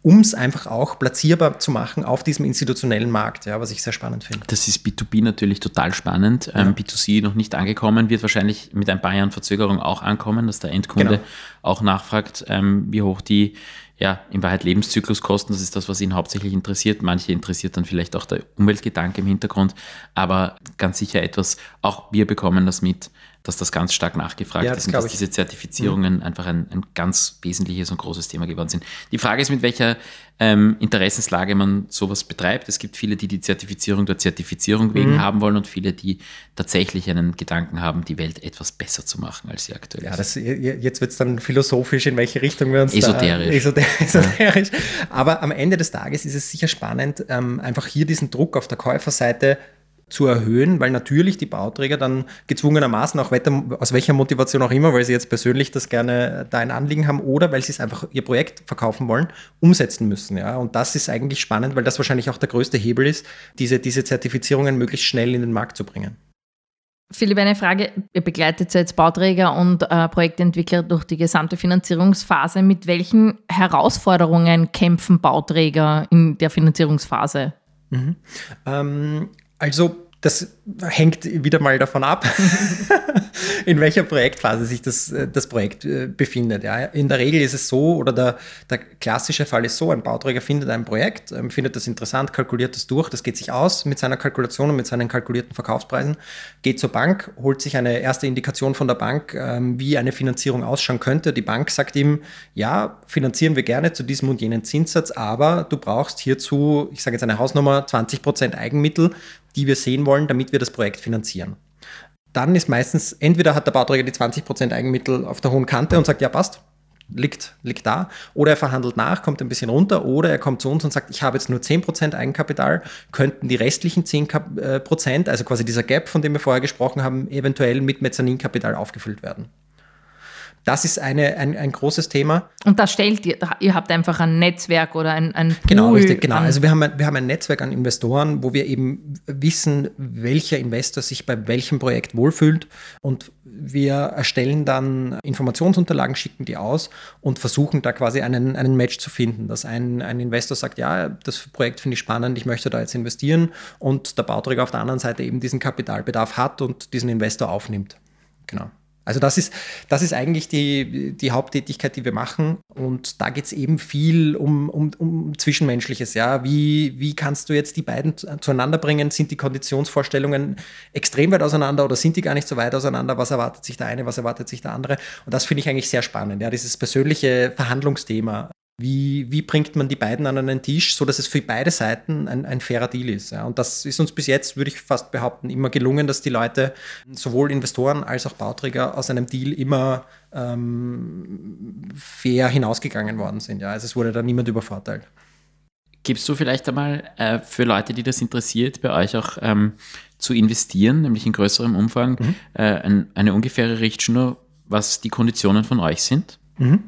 um es einfach auch platzierbar zu machen auf diesem institutionellen Markt, ja, was ich sehr spannend finde. Das ist B2B natürlich total spannend. Ja. Ähm, B2C noch nicht angekommen, wird wahrscheinlich mit ein paar Jahren Verzögerung auch ankommen, dass der Endkunde genau. auch nachfragt, ähm, wie hoch die ja, in Wahrheit Lebenszykluskosten, das ist das, was ihn hauptsächlich interessiert. Manche interessiert dann vielleicht auch der Umweltgedanke im Hintergrund, aber ganz sicher etwas, auch wir bekommen das mit, dass das ganz stark nachgefragt ja, ist und dass ich. diese Zertifizierungen mhm. einfach ein, ein, ganz wesentliches und großes Thema geworden sind. Die Frage ist, mit welcher ähm, Interessenslage man sowas betreibt. Es gibt viele, die die Zertifizierung der Zertifizierung wegen mhm. haben wollen und viele, die tatsächlich einen Gedanken haben, die Welt etwas besser zu machen, als sie aktuell ja, ist. Das, jetzt wird es dann philosophisch, in welche Richtung wir uns Esoterisch. Da, esoterisch. Ja. Aber am Ende des Tages ist es sicher spannend, ähm, einfach hier diesen Druck auf der Käuferseite zu erhöhen, weil natürlich die Bauträger dann gezwungenermaßen, auch weiter, aus welcher Motivation auch immer, weil sie jetzt persönlich das gerne da ein Anliegen haben oder weil sie es einfach ihr Projekt verkaufen wollen, umsetzen müssen. Ja? Und das ist eigentlich spannend, weil das wahrscheinlich auch der größte Hebel ist, diese, diese Zertifizierungen möglichst schnell in den Markt zu bringen. Philipp, eine Frage. Ihr begleitet jetzt Bauträger und äh, Projektentwickler durch die gesamte Finanzierungsphase. Mit welchen Herausforderungen kämpfen Bauträger in der Finanzierungsphase? Mhm. Ähm, also das hängt wieder mal davon ab, in welcher Projektphase sich das, äh, das Projekt äh, befindet. Ja. In der Regel ist es so, oder der, der klassische Fall ist so, ein Bauträger findet ein Projekt, ähm, findet das interessant, kalkuliert das durch, das geht sich aus mit seiner Kalkulation und mit seinen kalkulierten Verkaufspreisen, geht zur Bank, holt sich eine erste Indikation von der Bank, ähm, wie eine Finanzierung ausschauen könnte. Die Bank sagt ihm, ja, finanzieren wir gerne zu diesem und jenen Zinssatz, aber du brauchst hierzu, ich sage jetzt eine Hausnummer, 20% Eigenmittel, die wir sehen wollen, damit wir das Projekt finanzieren. Dann ist meistens, entweder hat der Bauträger die 20% Eigenmittel auf der hohen Kante und sagt, ja, passt, liegt, liegt da. Oder er verhandelt nach, kommt ein bisschen runter. Oder er kommt zu uns und sagt, ich habe jetzt nur 10% Eigenkapital, könnten die restlichen 10%, äh, also quasi dieser Gap, von dem wir vorher gesprochen haben, eventuell mit Mezzaninkapital aufgefüllt werden. Das ist eine, ein, ein großes Thema. Und da stellt ihr, ihr habt einfach ein Netzwerk oder ein, ein Pool. Genau, richtig, genau. Also wir haben, wir haben ein Netzwerk an Investoren, wo wir eben wissen, welcher Investor sich bei welchem Projekt wohlfühlt. Und wir erstellen dann Informationsunterlagen, schicken die aus und versuchen da quasi einen, einen Match zu finden, dass ein, ein Investor sagt, ja, das Projekt finde ich spannend, ich möchte da jetzt investieren und der Bauträger auf der anderen Seite eben diesen Kapitalbedarf hat und diesen Investor aufnimmt. Genau. Also das ist, das ist eigentlich die, die Haupttätigkeit, die wir machen. Und da geht es eben viel um, um, um Zwischenmenschliches. Ja? Wie, wie kannst du jetzt die beiden zueinander bringen? Sind die Konditionsvorstellungen extrem weit auseinander oder sind die gar nicht so weit auseinander? Was erwartet sich der eine, was erwartet sich der andere? Und das finde ich eigentlich sehr spannend. Ja? Dieses persönliche Verhandlungsthema. Wie, wie bringt man die beiden an einen Tisch, so dass es für beide Seiten ein, ein fairer Deal ist? Ja? Und das ist uns bis jetzt, würde ich fast behaupten, immer gelungen, dass die Leute, sowohl Investoren als auch Bauträger, aus einem Deal immer ähm, fair hinausgegangen worden sind. Ja? Also es wurde da niemand übervorteilt. Gibst du vielleicht einmal äh, für Leute, die das interessiert, bei euch auch ähm, zu investieren, nämlich in größerem Umfang, mhm. äh, ein, eine ungefähre Richtschnur, was die Konditionen von euch sind? Mhm.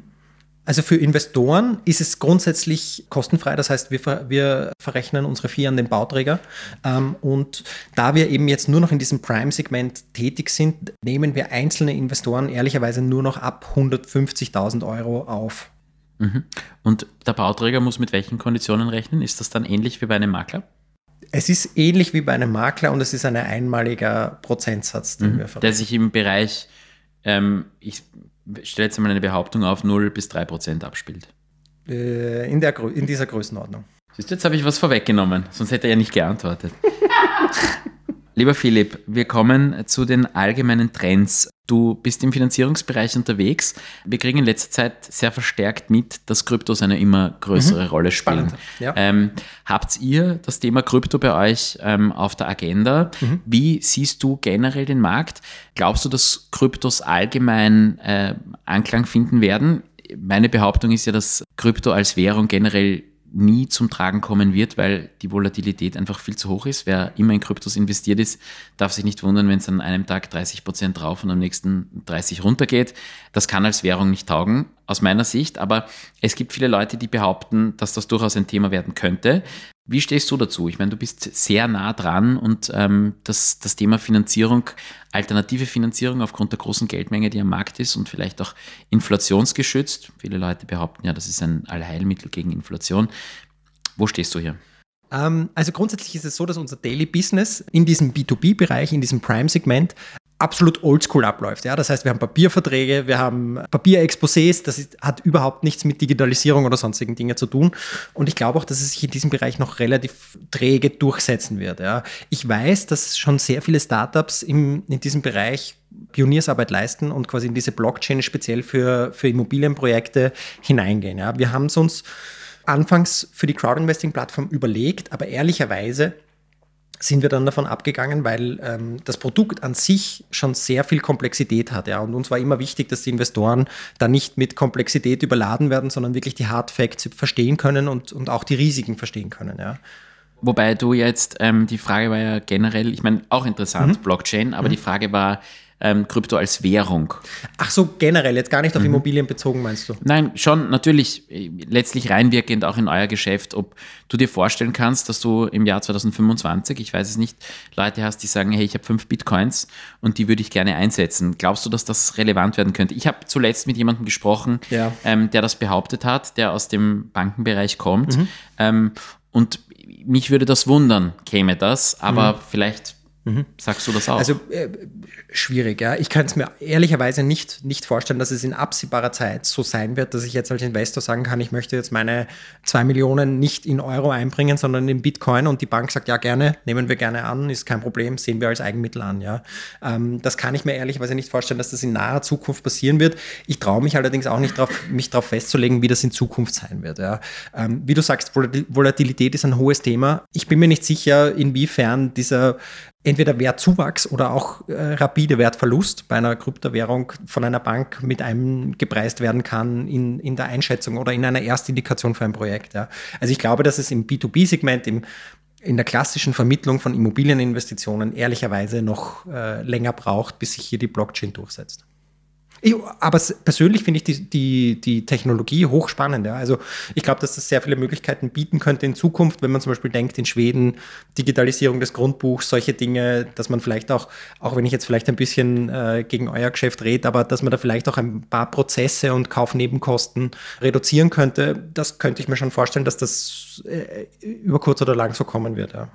Also für Investoren ist es grundsätzlich kostenfrei, das heißt, wir, wir verrechnen unsere Fee an den Bauträger. Ähm, und da wir eben jetzt nur noch in diesem Prime-Segment tätig sind, nehmen wir einzelne Investoren ehrlicherweise nur noch ab 150.000 Euro auf. Mhm. Und der Bauträger muss mit welchen Konditionen rechnen? Ist das dann ähnlich wie bei einem Makler? Es ist ähnlich wie bei einem Makler und es ist ein einmaliger Prozentsatz, den mhm. wir verrechnen. Der sich im Bereich, ähm, ich stell jetzt mal eine Behauptung auf, 0 bis 3 Prozent abspielt. Äh, in, der, in dieser Größenordnung. Siehst du, jetzt habe ich was vorweggenommen, sonst hätte er ja nicht geantwortet. Lieber Philipp, wir kommen zu den allgemeinen Trends. Du bist im Finanzierungsbereich unterwegs. Wir kriegen in letzter Zeit sehr verstärkt mit, dass Kryptos eine immer größere mhm. Rolle spielen. Ja. Ähm, habt ihr das Thema Krypto bei euch ähm, auf der Agenda? Mhm. Wie siehst du generell den Markt? Glaubst du, dass Kryptos allgemein äh, Anklang finden werden? Meine Behauptung ist ja, dass Krypto als Währung generell nie zum Tragen kommen wird, weil die Volatilität einfach viel zu hoch ist. Wer immer in Kryptos investiert ist, darf sich nicht wundern, wenn es an einem Tag 30 Prozent drauf und am nächsten 30 runtergeht. Das kann als Währung nicht taugen, aus meiner Sicht. Aber es gibt viele Leute, die behaupten, dass das durchaus ein Thema werden könnte. Wie stehst du dazu? Ich meine, du bist sehr nah dran und ähm, das, das Thema Finanzierung, alternative Finanzierung aufgrund der großen Geldmenge, die am Markt ist und vielleicht auch inflationsgeschützt. Viele Leute behaupten ja, das ist ein Allheilmittel gegen Inflation. Wo stehst du hier? Ähm, also grundsätzlich ist es so, dass unser Daily Business in diesem B2B-Bereich, in diesem Prime-Segment absolut oldschool abläuft. Ja? Das heißt, wir haben Papierverträge, wir haben Papierexposés, das ist, hat überhaupt nichts mit Digitalisierung oder sonstigen Dingen zu tun. Und ich glaube auch, dass es sich in diesem Bereich noch relativ träge durchsetzen wird. Ja? Ich weiß, dass schon sehr viele Startups im, in diesem Bereich Pioniersarbeit leisten und quasi in diese Blockchain speziell für, für Immobilienprojekte hineingehen. Ja? Wir haben es uns anfangs für die Crowdinvesting-Plattform überlegt, aber ehrlicherweise sind wir dann davon abgegangen, weil ähm, das Produkt an sich schon sehr viel Komplexität hat. Ja. Und uns war immer wichtig, dass die Investoren da nicht mit Komplexität überladen werden, sondern wirklich die Hard Facts verstehen können und, und auch die Risiken verstehen können. Ja. Wobei du jetzt, ähm, die Frage war ja generell, ich meine, auch interessant, mhm. Blockchain, aber mhm. die Frage war, ähm, Krypto als Währung. Ach so, generell, jetzt gar nicht auf mhm. Immobilien bezogen, meinst du? Nein, schon natürlich äh, letztlich reinwirkend auch in euer Geschäft, ob du dir vorstellen kannst, dass du im Jahr 2025, ich weiß es nicht, Leute hast, die sagen, hey, ich habe fünf Bitcoins und die würde ich gerne einsetzen. Glaubst du, dass das relevant werden könnte? Ich habe zuletzt mit jemandem gesprochen, ja. ähm, der das behauptet hat, der aus dem Bankenbereich kommt. Mhm. Ähm, und mich würde das wundern, käme das, aber mhm. vielleicht Mhm. Sagst du das auch? Also äh, schwierig, ja. Ich kann es mir ehrlicherweise nicht, nicht vorstellen, dass es in absehbarer Zeit so sein wird, dass ich jetzt als Investor sagen kann, ich möchte jetzt meine zwei Millionen nicht in Euro einbringen, sondern in Bitcoin und die Bank sagt, ja gerne, nehmen wir gerne an, ist kein Problem, sehen wir als Eigenmittel an, ja. Ähm, das kann ich mir ehrlicherweise nicht vorstellen, dass das in naher Zukunft passieren wird. Ich traue mich allerdings auch nicht drauf, mich darauf festzulegen, wie das in Zukunft sein wird, ja. Ähm, wie du sagst, Volatilität ist ein hohes Thema. Ich bin mir nicht sicher, inwiefern dieser entweder Wertzuwachs oder auch äh, rapide Wertverlust bei einer Kryptowährung von einer Bank mit einem gepreist werden kann in, in der Einschätzung oder in einer Erstindikation für ein Projekt. Ja. Also ich glaube, dass es im B2B-Segment, im in der klassischen Vermittlung von Immobilieninvestitionen ehrlicherweise noch äh, länger braucht, bis sich hier die Blockchain durchsetzt. Ich, aber persönlich finde ich die, die, die Technologie hochspannend. Ja. Also ich glaube, dass das sehr viele Möglichkeiten bieten könnte in Zukunft, wenn man zum Beispiel denkt, in Schweden Digitalisierung des Grundbuchs, solche Dinge, dass man vielleicht auch, auch wenn ich jetzt vielleicht ein bisschen äh, gegen euer Geschäft rede, aber dass man da vielleicht auch ein paar Prozesse und Kaufnebenkosten reduzieren könnte, das könnte ich mir schon vorstellen, dass das äh, über kurz oder lang so kommen wird. Ja.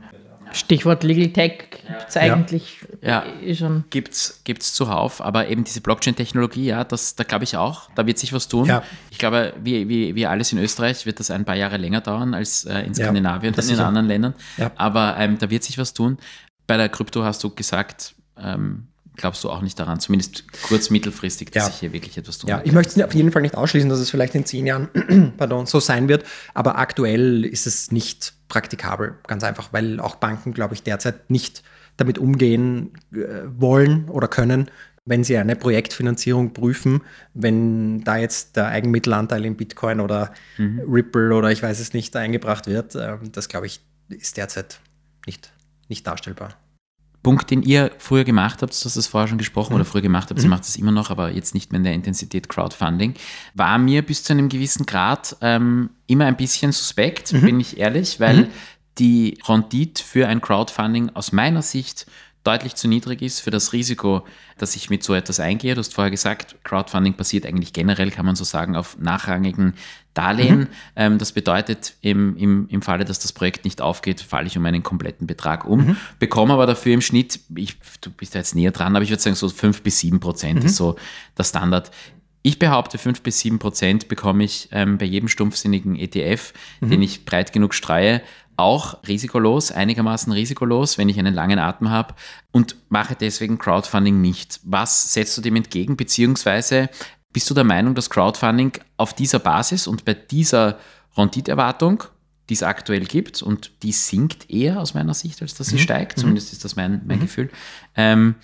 Stichwort Legal Tech gibt es eigentlich ja. Eh schon. Gibt es zuhauf, aber eben diese Blockchain-Technologie, ja, das, da glaube ich auch, da wird sich was tun. Ja. Ich glaube, wie, wie, wie alles in Österreich wird das ein paar Jahre länger dauern als äh, in Skandinavien ja, und in anderen Ländern. Aber ähm, da wird sich was tun. Bei der Krypto hast du gesagt, ähm, glaubst du auch nicht daran, zumindest kurz-, mittelfristig, dass ja. sich hier wirklich etwas tun Ja, ich möchte es auf jeden Fall nicht ausschließen, dass es vielleicht in zehn Jahren pardon, so sein wird, aber aktuell ist es nicht praktikabel, ganz einfach, weil auch Banken, glaube ich, derzeit nicht damit umgehen äh, wollen oder können, wenn sie eine Projektfinanzierung prüfen, wenn da jetzt der Eigenmittelanteil in Bitcoin oder mhm. Ripple oder ich weiß es nicht eingebracht wird, äh, das glaube ich ist derzeit nicht, nicht darstellbar. Punkt, den ihr früher gemacht habt, du hast es vorher schon gesprochen mhm. oder früher gemacht habt, mhm. ihr macht es immer noch, aber jetzt nicht mehr in der Intensität Crowdfunding, war mir bis zu einem gewissen Grad ähm, immer ein bisschen suspekt, mhm. bin ich ehrlich, weil mhm. die Rendite für ein Crowdfunding aus meiner Sicht deutlich zu niedrig ist für das Risiko, dass ich mit so etwas eingehe. Du hast vorher gesagt, Crowdfunding passiert eigentlich generell, kann man so sagen, auf nachrangigen Darlehen. Mhm. Ähm, das bedeutet, im, im, im Falle, dass das Projekt nicht aufgeht, falle ich um einen kompletten Betrag um, mhm. bekomme aber dafür im Schnitt, ich, du bist ja jetzt näher dran, aber ich würde sagen, so 5 bis 7 Prozent mhm. ist so der Standard. Ich behaupte, 5 bis 7 Prozent bekomme ich ähm, bei jedem stumpfsinnigen ETF, mhm. den ich breit genug streue, auch risikolos, einigermaßen risikolos, wenn ich einen langen Atem habe und mache deswegen Crowdfunding nicht. Was setzt du dem entgegen? Beziehungsweise bist du der Meinung, dass Crowdfunding auf dieser Basis und bei dieser Renditerwartung, die es aktuell gibt, und die sinkt eher aus meiner Sicht, als dass sie mhm. steigt, mhm. zumindest ist das mein, mein mhm. Gefühl, ähm,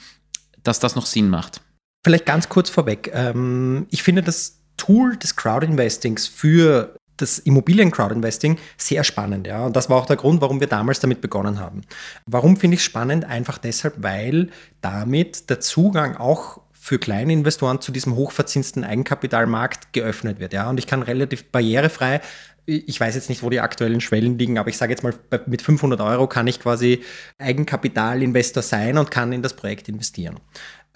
dass das noch Sinn macht? Vielleicht ganz kurz vorweg. Ähm, ich finde das Tool des Crowdinvestings für das Immobilien-Crowdinvesting sehr spannend. Ja? Und das war auch der Grund, warum wir damals damit begonnen haben. Warum finde ich es spannend? Einfach deshalb, weil damit der Zugang auch für kleine Investoren zu diesem hochverzinsten Eigenkapitalmarkt geöffnet wird. Ja? Und ich kann relativ barrierefrei ich weiß jetzt nicht, wo die aktuellen Schwellen liegen, aber ich sage jetzt mal, mit 500 Euro kann ich quasi Eigenkapitalinvestor sein und kann in das Projekt investieren.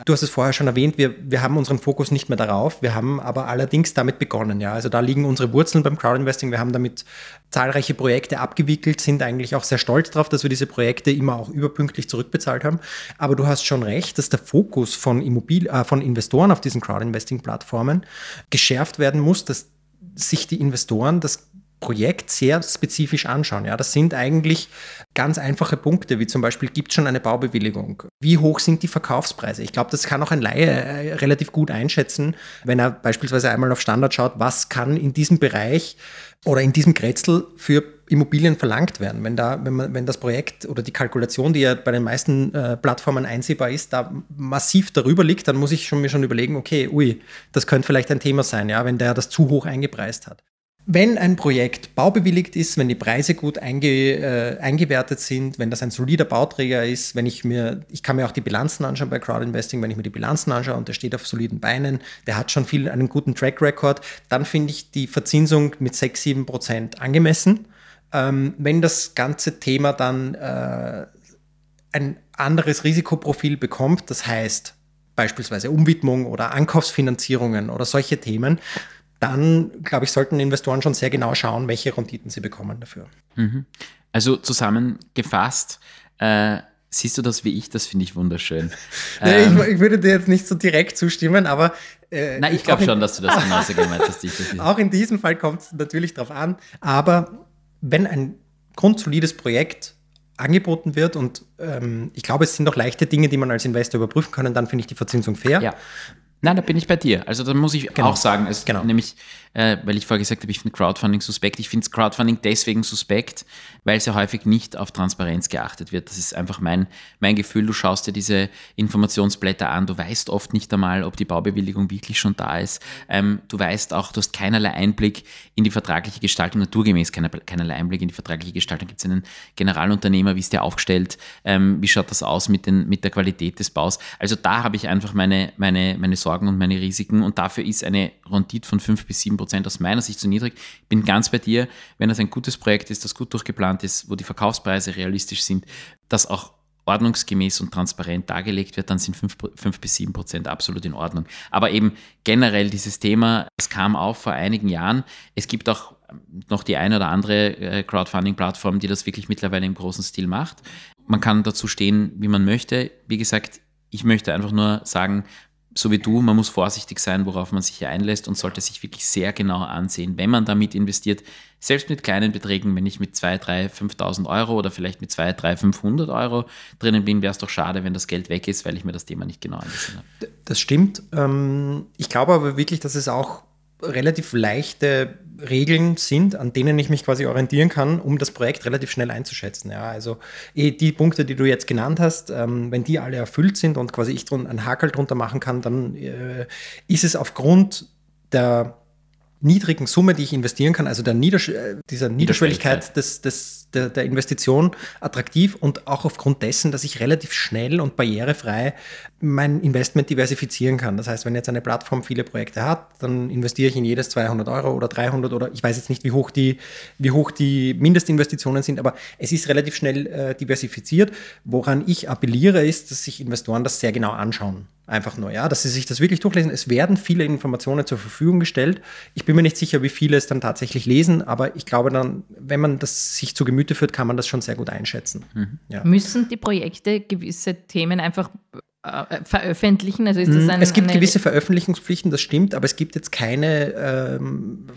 Du hast es vorher schon erwähnt, wir, wir haben unseren Fokus nicht mehr darauf. Wir haben aber allerdings damit begonnen. Ja. Also da liegen unsere Wurzeln beim Crowdinvesting. Wir haben damit zahlreiche Projekte abgewickelt, sind eigentlich auch sehr stolz darauf, dass wir diese Projekte immer auch überpünktlich zurückbezahlt haben. Aber du hast schon recht, dass der Fokus von, Immobil äh, von Investoren auf diesen Crowdinvesting-Plattformen geschärft werden muss, dass sich die Investoren das Projekt sehr spezifisch anschauen. Ja, das sind eigentlich ganz einfache Punkte, wie zum Beispiel, gibt es schon eine Baubewilligung? Wie hoch sind die Verkaufspreise? Ich glaube, das kann auch ein Laie äh, relativ gut einschätzen, wenn er beispielsweise einmal auf Standard schaut, was kann in diesem Bereich oder in diesem Kretzel für Immobilien verlangt werden. Wenn, da, wenn, man, wenn das Projekt oder die Kalkulation, die ja bei den meisten äh, Plattformen einsehbar ist, da massiv darüber liegt, dann muss ich schon, mir schon überlegen, okay, ui, das könnte vielleicht ein Thema sein, ja, wenn der das zu hoch eingepreist hat. Wenn ein Projekt baubewilligt ist, wenn die Preise gut einge, äh, eingewertet sind, wenn das ein solider Bauträger ist, wenn ich mir, ich kann mir auch die Bilanzen anschauen bei Crowdinvesting, wenn ich mir die Bilanzen anschaue und der steht auf soliden Beinen, der hat schon viel, einen guten Track Record, dann finde ich die Verzinsung mit 6, 7 Prozent angemessen. Ähm, wenn das ganze Thema dann äh, ein anderes Risikoprofil bekommt, das heißt beispielsweise Umwidmung oder Ankaufsfinanzierungen oder solche Themen, dann, glaube ich, sollten Investoren schon sehr genau schauen, welche Renditen sie bekommen dafür. Mhm. Also zusammengefasst, äh, siehst du das wie ich? Das finde ich wunderschön. ähm, ich, ich, würde dir jetzt nicht so direkt zustimmen, aber. Äh, Nein, ich glaube schon, dass du das genauso gemeint hast. Ich, auch in diesem Fall kommt es natürlich darauf an, aber wenn ein grundsolides Projekt angeboten wird und ähm, ich glaube, es sind noch leichte Dinge, die man als Investor überprüfen kann, dann finde ich die Verzinsung fair. Ja. Nein, da bin ich bei dir. Also da muss ich genau. auch sagen, es, genau. nämlich, äh, weil ich vorher gesagt habe, ich finde Crowdfunding suspekt. Ich finde Crowdfunding deswegen suspekt, weil sehr häufig nicht auf Transparenz geachtet wird. Das ist einfach mein, mein Gefühl. Du schaust dir diese Informationsblätter an, du weißt oft nicht einmal, ob die Baubewilligung wirklich schon da ist. Ähm, du weißt auch, du hast keinerlei Einblick in die vertragliche Gestaltung, naturgemäß keinerlei Einblick in die vertragliche Gestaltung. Gibt es einen Generalunternehmer, wie ist der aufgestellt? Ähm, wie schaut das aus mit, den, mit der Qualität des Baus? Also da habe ich einfach meine, meine, meine Sorgen und meine Risiken und dafür ist eine Rendite von 5 bis 7 Prozent aus meiner Sicht zu niedrig. Ich bin ganz bei dir, wenn das ein gutes Projekt ist, das gut durchgeplant ist, wo die Verkaufspreise realistisch sind, das auch ordnungsgemäß und transparent dargelegt wird, dann sind 5, 5 bis 7 Prozent absolut in Ordnung. Aber eben generell dieses Thema, es kam auf vor einigen Jahren. Es gibt auch noch die eine oder andere äh, Crowdfunding-Plattform, die das wirklich mittlerweile im großen Stil macht. Man kann dazu stehen, wie man möchte. Wie gesagt, ich möchte einfach nur sagen, so wie du, man muss vorsichtig sein, worauf man sich einlässt und sollte sich wirklich sehr genau ansehen, wenn man damit investiert, selbst mit kleinen Beträgen, wenn ich mit 2, 3, 5.000 Euro oder vielleicht mit 2, 3, 500 Euro drinnen bin, wäre es doch schade, wenn das Geld weg ist, weil ich mir das Thema nicht genau angesehen habe. Das stimmt. Ähm, ich glaube aber wirklich, dass es auch relativ leichte Regeln sind, an denen ich mich quasi orientieren kann, um das Projekt relativ schnell einzuschätzen. Ja, also eh, die Punkte, die du jetzt genannt hast, ähm, wenn die alle erfüllt sind und quasi ich einen Hakel drunter machen kann, dann äh, ist es aufgrund der niedrigen Summe, die ich investieren kann, also der Niedersch äh, dieser Niederschwelligkeit des, des, der, der, Investition attraktiv und auch aufgrund dessen, dass ich relativ schnell und barrierefrei mein Investment diversifizieren kann. Das heißt, wenn jetzt eine Plattform viele Projekte hat, dann investiere ich in jedes 200 Euro oder 300 oder ich weiß jetzt nicht, wie hoch die, wie hoch die Mindestinvestitionen sind, aber es ist relativ schnell äh, diversifiziert. Woran ich appelliere, ist, dass sich Investoren das sehr genau anschauen. Einfach nur, ja, dass sie sich das wirklich durchlesen. Es werden viele Informationen zur Verfügung gestellt. Ich bin mir nicht sicher, wie viele es dann tatsächlich lesen, aber ich glaube dann, wenn man das sich zu Gemüte führt, kann man das schon sehr gut einschätzen. Mhm. Ja. Müssen die Projekte gewisse Themen einfach äh, veröffentlichen? Also ist das mhm. ein, es gibt gewisse Veröffentlichungspflichten, das stimmt, aber es gibt jetzt keine ähm,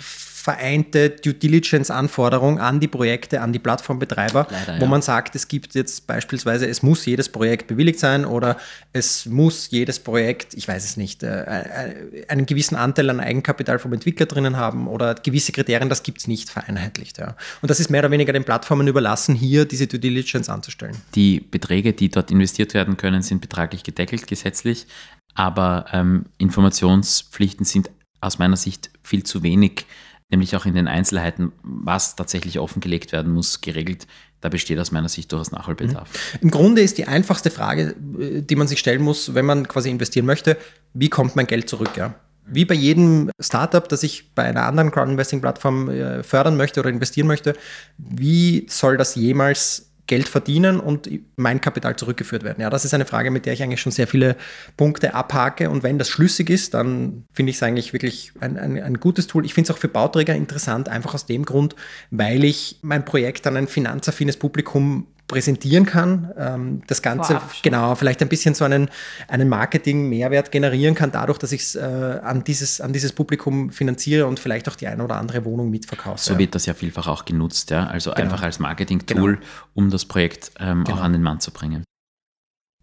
vereinte Due Diligence-Anforderung an die Projekte, an die Plattformbetreiber, Leider, wo ja. man sagt, es gibt jetzt beispielsweise, es muss jedes Projekt bewilligt sein oder es muss jedes Projekt, ich weiß es nicht, äh, äh, einen gewissen Anteil an Eigenkapital vom Entwickler drinnen haben oder gewisse Kriterien, das gibt es nicht vereinheitlicht. Ja. Und das ist mehr oder weniger den Plattformen überlassen, hier diese Due Diligence anzustellen. Die Beträge, die dort investiert werden können, sind betraglich gedeckelt gesetzlich, aber ähm, Informationspflichten sind aus meiner Sicht viel zu wenig nämlich auch in den Einzelheiten, was tatsächlich offengelegt werden muss, geregelt. Da besteht aus meiner Sicht durchaus Nachholbedarf. Mhm. Im Grunde ist die einfachste Frage, äh, die man sich stellen muss, wenn man quasi investieren möchte, wie kommt mein Geld zurück? Ja? Wie bei jedem Startup, das ich bei einer anderen Crowdinvesting-Plattform äh, fördern möchte oder investieren möchte, wie soll das jemals Geld verdienen und mein Kapital zurückgeführt werden? Ja, das ist eine Frage, mit der ich eigentlich schon sehr viele Punkte abhake. Und wenn das schlüssig ist, dann finde ich es eigentlich wirklich ein, ein, ein gutes Tool. Ich finde es auch für Bauträger interessant, einfach aus dem Grund, weil ich mein Projekt an ein finanzaffines Publikum präsentieren kann. Ähm, das Ganze, genau, vielleicht ein bisschen so einen, einen Marketing-Mehrwert generieren kann, dadurch, dass ich es äh, an, dieses, an dieses Publikum finanziere und vielleicht auch die eine oder andere Wohnung mitverkaufe. So wird das ja vielfach auch genutzt, ja. Also genau. einfach als Marketing-Tool, genau. um das Projekt ähm, genau. auch an den Mann zu bringen.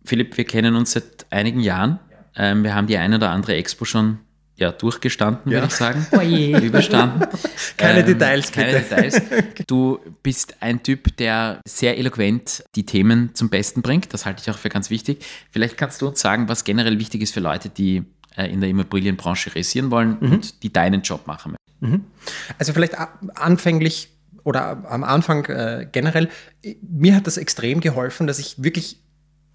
Philipp, wir kennen uns seit einigen Jahren. Ähm, wir haben die eine oder andere Expo schon ja, durchgestanden, ja. würde ich sagen. Oh je. Überstanden. keine ähm, Details, bitte. Keine Details. Du bist ein Typ, der sehr eloquent die Themen zum Besten bringt. Das halte ich auch für ganz wichtig. Vielleicht kannst du uns sagen, was generell wichtig ist für Leute, die äh, in der Immobilienbranche realisieren wollen mhm. und die deinen Job machen möchten. Mhm. Also vielleicht anfänglich oder am Anfang äh, generell, mir hat das extrem geholfen, dass ich wirklich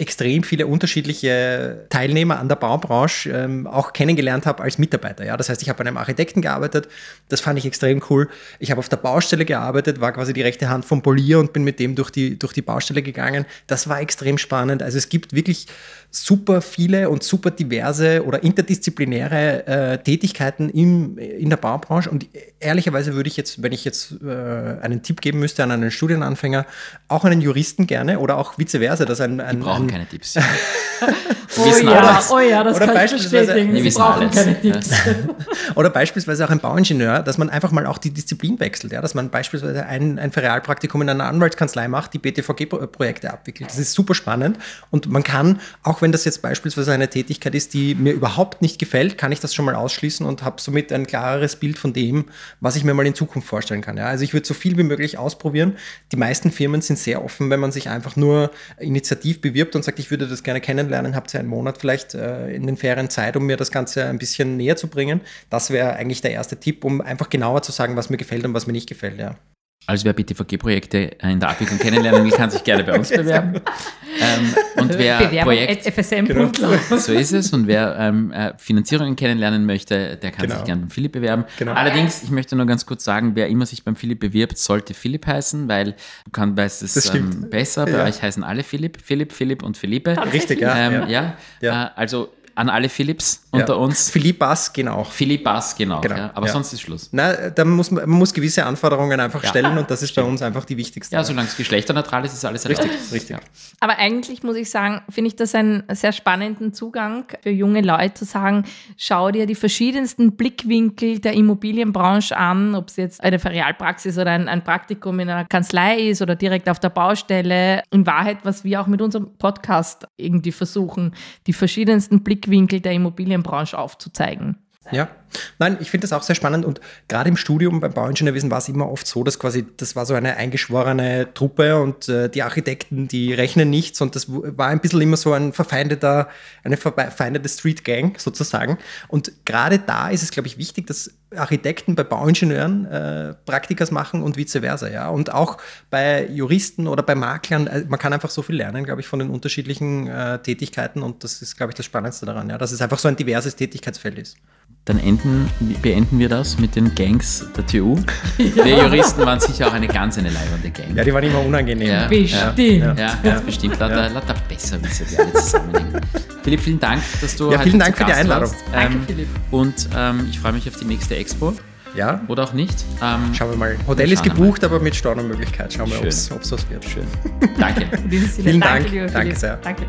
extrem viele unterschiedliche Teilnehmer an der Baubranche ähm, auch kennengelernt habe als Mitarbeiter. Ja? Das heißt, ich habe bei einem Architekten gearbeitet, das fand ich extrem cool. Ich habe auf der Baustelle gearbeitet, war quasi die rechte Hand vom Polier und bin mit dem durch die, durch die Baustelle gegangen. Das war extrem spannend. Also es gibt wirklich super viele und super diverse oder interdisziplinäre äh, Tätigkeiten im, in der Baubranche. Und ehrlicherweise würde ich jetzt, wenn ich jetzt äh, einen Tipp geben müsste an einen Studienanfänger, auch einen Juristen gerne oder auch vice versa, dass ein, ein, Die brauchen ein, keine Tipps. oh, ja, oh ja, das oder kann ich bestätigen. Sie brauchen alles. keine Tipps. oder beispielsweise auch ein Bauingenieur, dass man einfach mal auch die Disziplin wechselt. Ja? Dass man beispielsweise ein, ein Ferialpraktikum in einer Anwaltskanzlei macht, die BTVG-Projekte abwickelt. Das ist super spannend und man kann auch wenn das jetzt beispielsweise eine Tätigkeit ist, die mir überhaupt nicht gefällt, kann ich das schon mal ausschließen und habe somit ein klareres Bild von dem, was ich mir mal in Zukunft vorstellen kann. Ja, also ich würde so viel wie möglich ausprobieren. Die meisten Firmen sind sehr offen, wenn man sich einfach nur initiativ bewirbt und sagt, ich würde das gerne kennenlernen, habt ihr einen Monat vielleicht äh, in den Ferien Zeit, um mir das Ganze ein bisschen näher zu bringen. Das wäre eigentlich der erste Tipp, um einfach genauer zu sagen, was mir gefällt und was mir nicht gefällt. Ja. Also wer BTVG-Projekte in der Abwicklung kennenlernen will, kann sich gerne bei uns bewerben. ähm, und wer Bewerbung Projekt, FSM genau. So ist es. Und wer ähm, äh, Finanzierungen kennenlernen möchte, der kann genau. sich gerne beim Philipp bewerben. Genau. Allerdings, ich möchte nur ganz kurz sagen, wer immer sich beim Philipp bewirbt, sollte Philipp heißen, weil du kannst, weißt es ähm, besser. Bei ja. euch heißen alle Philipp, Philipp, Philipp und Philippe. Richtig, ja. Ähm, ja. ja. Äh, also an alle Philips unter ja. uns. Philippas gehen auch. Philippas genau. genau. Ja, aber ja. sonst ist Schluss. Na, da muss man, man muss gewisse Anforderungen einfach stellen und das ist bei uns einfach die wichtigste. Ja, solange es geschlechterneutral ist, ist alles richtig. richtig. Aber eigentlich muss ich sagen, finde ich das einen sehr spannenden Zugang für junge Leute zu sagen, schau dir die verschiedensten Blickwinkel der Immobilienbranche an, ob es jetzt eine Ferialpraxis oder ein, ein Praktikum in einer Kanzlei ist oder direkt auf der Baustelle. In Wahrheit, was wir auch mit unserem Podcast irgendwie versuchen, die verschiedensten Blickwinkel Blickwinkel der Immobilienbranche aufzuzeigen. Ja, nein, ich finde das auch sehr spannend und gerade im Studium beim Bauingenieurwesen war es immer oft so, dass quasi das war so eine eingeschworene Truppe und äh, die Architekten, die rechnen nichts und das war ein bisschen immer so ein verfeindeter, eine verfeindete Street Gang sozusagen. Und gerade da ist es, glaube ich, wichtig, dass Architekten bei Bauingenieuren äh, Praktikas machen und vice versa, ja. Und auch bei Juristen oder bei Maklern, äh, man kann einfach so viel lernen, glaube ich, von den unterschiedlichen äh, Tätigkeiten und das ist, glaube ich, das Spannendste daran, ja, dass es einfach so ein diverses Tätigkeitsfeld ist. Dann enden, beenden wir das mit den Gangs der TU. Ja. Die Juristen waren sicher auch eine ganz eine leibende Gang. Ja, die waren immer unangenehm. Ja, bestimmt. Ja, ja, ja bestimmt. Lauter, ja. lauter Besserwisser, die alle zusammenhängen. Philipp, vielen Dank, dass du Ja, vielen Dank für die Einladung. Danke, ähm, Philipp. Und ähm, ich freue mich auf die nächste Expo. Ja. Oder auch nicht. Ähm, Schauen wir mal. Hotel ist gebucht, aber mit Stornomöglichkeit. Schauen wir, ob es was wird. Schön. Danke. vielen Dank. Danke, Danke sehr. Danke.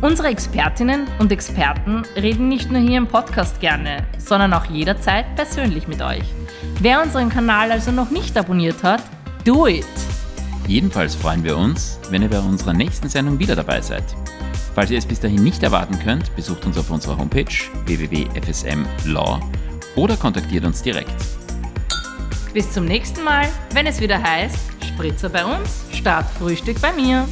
Unsere Expertinnen und Experten reden nicht nur hier im Podcast gerne, sondern auch jederzeit persönlich mit euch. Wer unseren Kanal also noch nicht abonniert hat, do it! Jedenfalls freuen wir uns, wenn ihr bei unserer nächsten Sendung wieder dabei seid. Falls ihr es bis dahin nicht erwarten könnt, besucht uns auf unserer Homepage www.fsmlaw oder kontaktiert uns direkt. Bis zum nächsten Mal, wenn es wieder heißt, Spritzer bei uns, Start Frühstück bei mir.